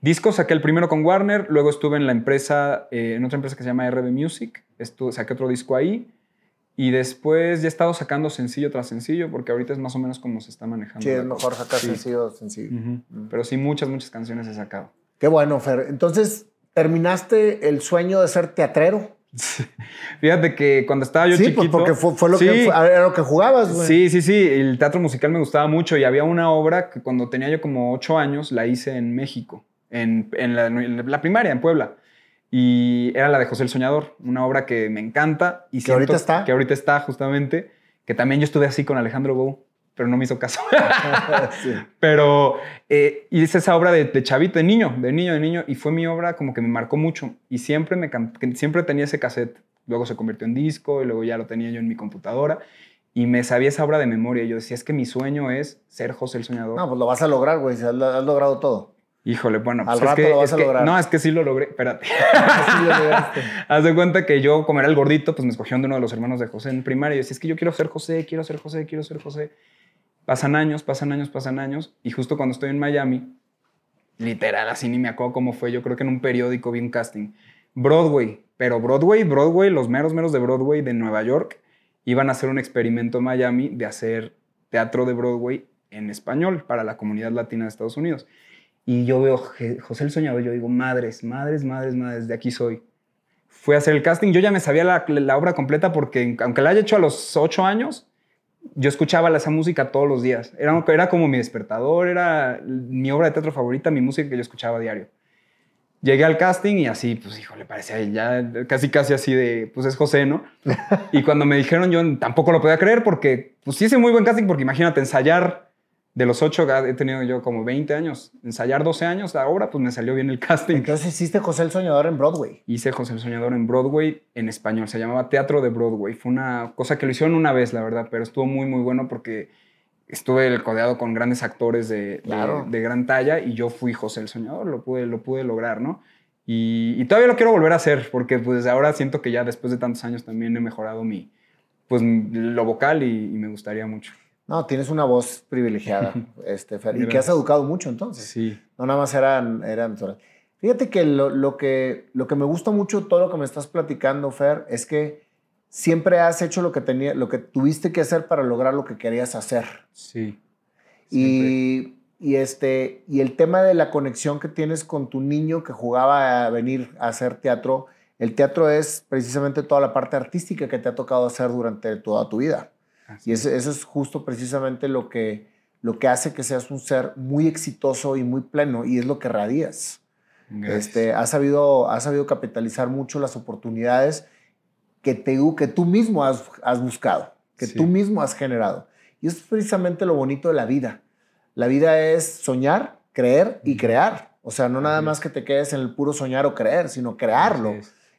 Discos saqué el primero con Warner, luego estuve en la empresa, eh, en otra empresa que se llama RB Music, estuve, saqué otro disco ahí y después ya he estado sacando sencillo tras sencillo porque ahorita es más o menos como se está manejando. Sí, es mejor cosa. sacar Sí. sencillo, sencillo. Ujú. Pero sí, muchas, muchas canciones he sacado. Qué bueno, Fer. Entonces, ¿terminaste el sueño de ser teatrero? Fíjate que cuando estaba yo sí, chiquito... pues porque fue, fue lo Sí. que, era lo que jugabas, güey. Sí, sí, sí. El teatro musical me gustaba mucho y había una obra que cuando tenía yo como ocho años la hice en México, en, en la, en la primaria, en Puebla. Y era la de José el Soñador, una obra que me encanta. Y Que ahorita está. Que ahorita está, justamente. Que también yo estuve así con Alejandro Gou, pero no me hizo caso. Sí. pero eh, hice esa obra de, de chavito, de niño, de niño, de niño. Y fue mi obra como que me marcó mucho. Y siempre, me, siempre tenía ese cassette. Luego se convirtió en disco y luego ya lo tenía yo en mi computadora. Y me sabía esa obra de memoria. Y yo decía, es que mi sueño es ser José el Soñador. No, pues lo vas a lograr, güey. Has, has logrado todo. Híjole, bueno, Al pues es rato que, lo vas es a que- lograr. No, es que sí lo logré. Espérate. Así lo lograste. Haz de cuenta que yo, como era el gordito, pues me escogieron de uno de los hermanos de José en primaria. Y decía, es que yo quiero ser José, quiero ser José, quiero ser José. Pasan años, pasan años, pasan años. Y justo cuando estoy en Miami, literal, así ni me acuerdo cómo fue. Yo creo que en un periódico vi un casting. Broadway, pero Broadway, Broadway, los meros meros de Broadway de Nueva York, iban a hacer un experimento en Miami de hacer teatro de Broadway en español para la comunidad latina de Estados Unidos. Y yo veo José el Soñador, yo digo, madres, madres, madres, madres, de aquí soy. Fui a hacer el casting, yo ya me sabía la, la obra completa porque aunque la haya hecho a los ocho años, yo escuchaba esa música todos los días. Era, era como mi despertador, era mi obra de teatro favorita, mi música que yo escuchaba a diario. Llegué al casting y así, pues, híjole, parecía ya casi, casi así de, pues es José, ¿no? y cuando me dijeron, yo tampoco lo podía creer porque, pues sí hice muy buen casting porque imagínate, ensayar de los ocho, he tenido yo como 20 años, ensayar 12 años, ahora pues me salió bien el casting. Entonces hiciste José el Soñador en Broadway. Hice José el Soñador en Broadway en español. Se llamaba Teatro de Broadway. Fue una cosa que lo hicieron una vez, la verdad, pero estuvo muy, muy bueno porque estuve codeado con grandes actores de, de- Claro. de gran talla y yo fui José el Soñador. Lo pude, lo pude lograr, ¿no? Y, y todavía lo quiero volver a hacer porque pues ahora siento que ya después de tantos años también he mejorado mi, pues lo vocal y, y me gustaría mucho. No, tienes una voz privilegiada, este, Fer, y que has educado mucho entonces. Sí. No nada más eran, eran. Fíjate que lo, lo que lo que me gusta mucho todo lo que me estás platicando, Fer, es que siempre has hecho lo que tenía, lo que tuviste que hacer para lograr lo que querías hacer. Sí. Y, y este, y el tema de la conexión que tienes con tu niño que jugaba a venir a hacer teatro, el teatro es precisamente toda la parte artística que te ha tocado hacer durante toda tu vida. Así Y eso, eso es justo precisamente lo que, lo que hace que seas un ser muy exitoso y muy pleno, y es lo que radias. Gracias. Este, has, sabido, has sabido capitalizar mucho las oportunidades que, te, que tú mismo has, has buscado, que Sí. tú mismo has generado. Y eso es precisamente lo bonito de la vida. La vida es soñar, creer y crear. O sea, no nada más que te quedes en el puro soñar o creer, sino crearlo.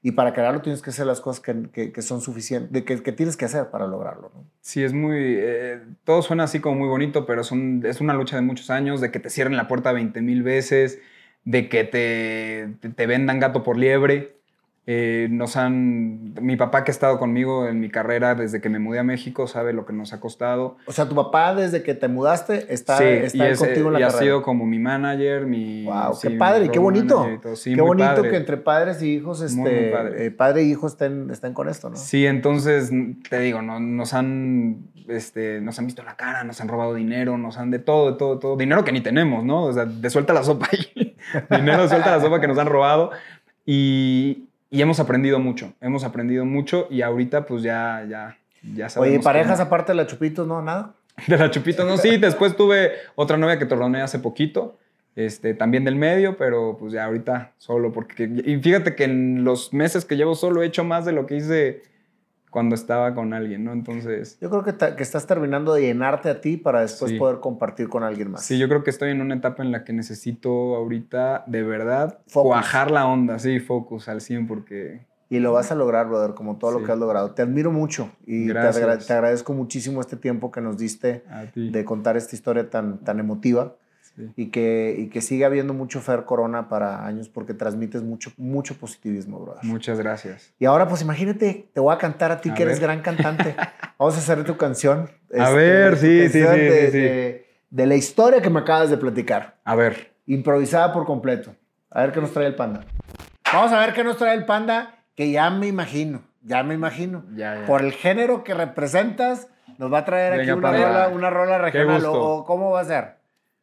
Y para crearlo tienes que hacer las cosas que, que- son suficientes, que, que tienes que hacer para lograrlo. Sí, es muy. eh, todo suena así como muy bonito, pero es una lucha de muchos años, de que te cierren la puerta 20 mil veces, de que te, te vendan gato por liebre. Eh, nos han. Mi papá, que ha estado conmigo en mi carrera desde que me mudé a México, sabe lo que nos ha costado. O sea, tu papá desde que te mudaste está, sí, está y, es, contigo en la y ha carrera. sido como mi manager, mi. Wow, sí, qué padre, qué bonito. Sí, Qué bonito padre. que entre padres y hijos, este, Muy, muy padre. eh, padre y hijo estén, estén con esto, ¿no? Sí, entonces te digo, no, nos han este, nos han visto la cara, nos han robado dinero, nos han de todo, de todo, de todo. Dinero que ni tenemos, ¿no? O sea, de suelta la sopa ahí. dinero de suelta la sopa que nos han robado. Y, y hemos aprendido mucho, hemos aprendido mucho y ahorita pues ya, ya, ya sabemos. Oye, parejas cómo- aparte de la Chupitos, no, nada. De la Chupito, no, sí, después tuve otra novia que torroné hace poquito, este, también del medio, pero pues ya ahorita solo, porque, y fíjate que en los meses que llevo solo he hecho más de lo que hice cuando estaba con alguien, ¿no? Entonces, Yo creo que, estás terminando de llenarte a ti para después Sí. poder compartir con alguien más. sí, yo creo que estoy en una etapa en la que necesito ahorita, de verdad, Focus. cuajar la onda, sí, focus al 100, porque Y lo vas a lograr, brother, como todo lo que has logrado. Te admiro mucho y te, agra- te agradezco muchísimo este tiempo que nos diste de contar esta historia tan, tan emotiva sí. y que, y que siga habiendo mucho Fer Corona para años porque transmites mucho, mucho positivismo, brother. Muchas gracias. Y ahora, pues imagínate, te voy a cantar a ti A que eres gran cantante. Vamos a hacer tu canción. este, A ver, tu sí, sí, sí, de, sí, sí. De, de la historia que me acabas de platicar. A ver, Improvisada por completo. A ver qué nos trae el panda. Vamos a ver qué nos trae el panda, que ya me imagino, ya me imagino. ya, ya. Por el género que representas, nos va a traer aquí una rola, una rola regional. o ¿Cómo va a ser?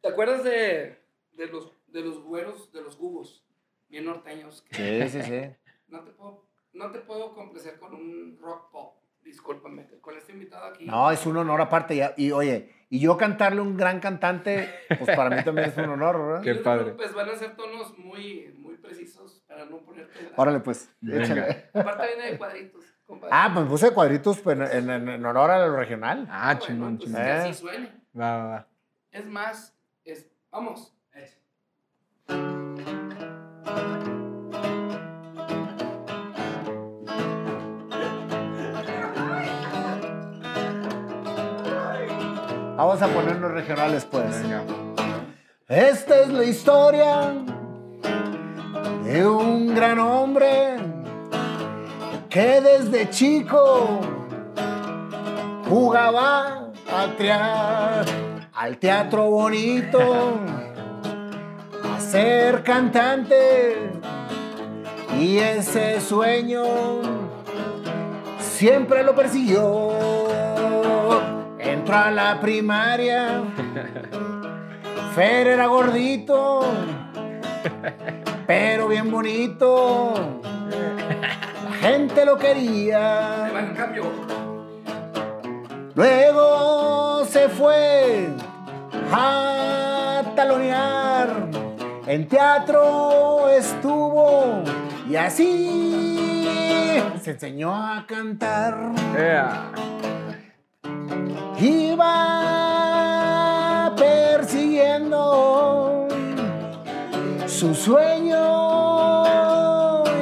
¿Te acuerdas de, de, los, de los güeros, de los cubos? Bien norteños. que Sí, sí, sí. No te puedo, no te puedo complacer con un rock pop. Discúlpame, con este invitado aquí. No, es un honor aparte. Y, y, oye, y yo cantarle a un gran cantante, pues para mí también es un honor, ¿verdad? Qué padre. Pues van a ser tonos muy, muy precisos para no ponerte. Órale, pues, Venga. échale. Aparte viene de cuadritos, compadre. Ah, pues puse cuadritos pues, en, en- en honor a lo regional. Ah, Bueno, chingón, pues chingón. que así Eh. suene. Va, va, va. Es más, vamos. Vamos a ponernos regionales, pues. Esta es la historia de un gran hombre que desde chico jugaba al, trea- al teatro bonito, a ser cantante y ese sueño siempre lo persiguió. Entró a la primaria. Fer era gordito, pero bien bonito. La gente lo quería. Luego se fue a talonear. En teatro estuvo y así se enseñó a cantar. Iba persiguiendo su sueño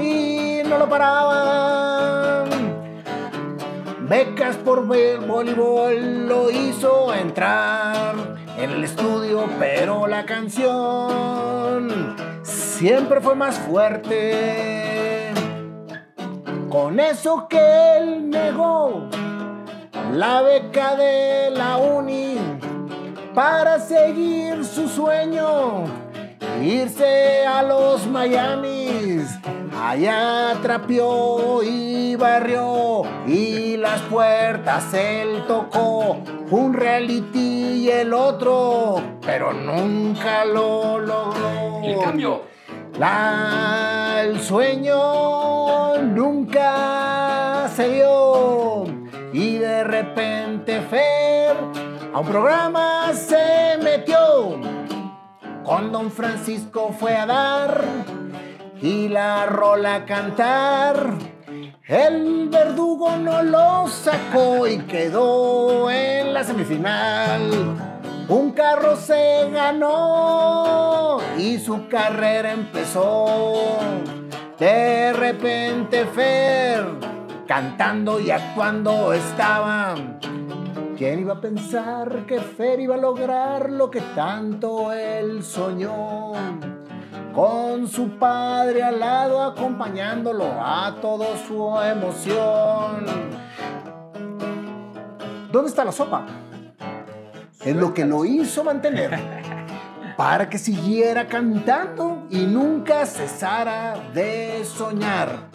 y no lo paraban. Becas por ver voleibol lo hizo entrar en el estudio, pero la canción siempre fue más fuerte. Con eso que él negó la beca de la uni para seguir su sueño, irse a los Miamis. Allá trapeó y barrió y las puertas él tocó, un reality y el otro, pero nunca lo logró. El cambio. La, el sueño nunca se dio y de repente Fer a un programa se metió. Con Don Francisco fue a dar y la rola a cantar. El verdugo no lo sacó y quedó en la semifinal. Un carro se ganó y su carrera empezó. De repente Fer, cantando y actuando estaba. ¿Quién iba a pensar que Fer iba a lograr lo que tanto él soñó? Con su padre al lado acompañándolo a toda su emoción. ¿Dónde está la sopa? Es lo que lo hizo mantener para que siguiera cantando y nunca cesara de soñar.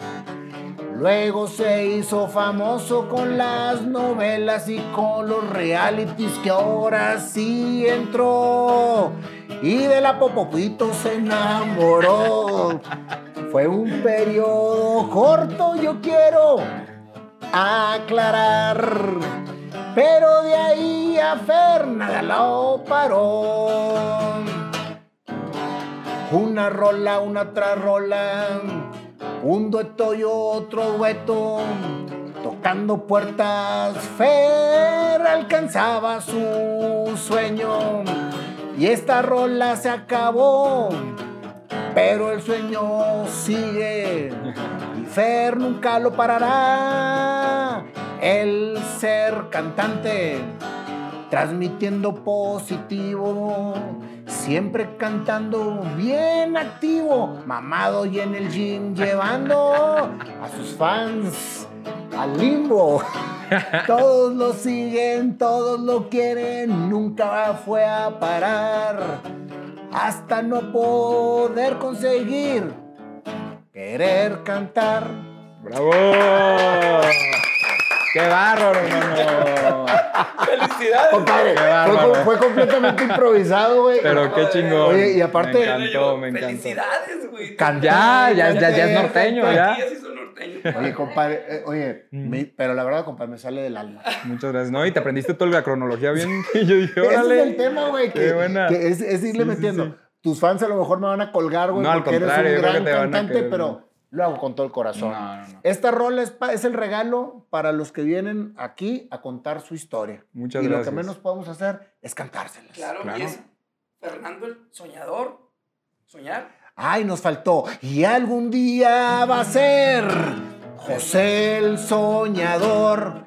Luego se hizo famoso con las novelas y con los realities que ahora sí entró. Y de la Popopito se enamoró. Fue un periodo corto, yo quiero aclarar. Pero de ahí a Fer nada lo paró. Una rola, una tras rola, un dueto y otro dueto. Tocando puertas, Fer alcanzaba su sueño. Y esta rola se acabó, pero el sueño sigue. Y Fer nunca lo parará. El ser cantante, transmitiendo positivo, siempre cantando bien activo, mamado y en el gym llevando a sus fans al limbo. Todos lo siguen, todos lo quieren, nunca fue a parar hasta no poder conseguir querer cantar. ¡Bravo! ¡Qué bárbaro, hermano! ¡Felicidades! Compadre, Qué fue, bárbaro. fue completamente improvisado, güey. Pero qué chingón. Oye, y aparte- Me encantó, me encantó. ¡Felicidades, güey! Ya, ya, ya, ya es norteño, ya. Oye, compadre, eh, oye, Mm. me- pero la verdad, compadre, me sale del alma. Muchas gracias. No, y te aprendiste toda la cronología bien. Y yo dije, Ese órale. es el tema, güey, que, Qué buena. que es, es irle Sí, metiendo. sí. Tus fans a lo mejor me van a colgar, güey, No, al porque eres contrario, un gran cantante, querer, pero lo hago con todo el corazón. No, no, no. Esta rola es, el regalo para los que vienen aquí a contar su historia. Muchas y gracias. lo que menos podemos hacer es cantárselas. Claro, Claro. y es Fernando el soñador. Soñar. Ay, nos faltó. Y algún día va a ser José el Soñador.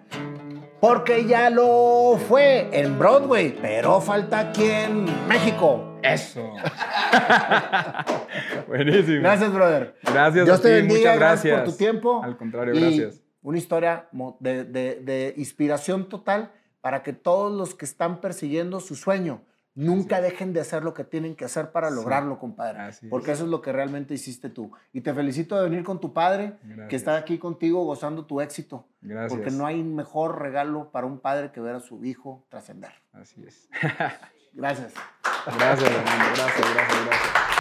Porque ya lo fue en Broadway, pero falta aquí en México. Eso. Buenísimo. Gracias, brother. Gracias. Dios a te bendiga, muchas gracias gracias por tu tiempo. Al contrario, Y gracias. Una historia de- de inspiración total para que todos los que están persiguiendo su sueño nunca dejen de hacer lo que tienen que hacer para Sí. lograrlo, compadre. Así Porque es. eso es lo que realmente hiciste tú. Y te felicito de venir con tu padre, que está aquí contigo gozando tu éxito. Gracias. Porque no hay mejor regalo para un padre que ver a su hijo trascender. Así es. Gracias. Gracias, Armando. Gracias, gracias, gracias.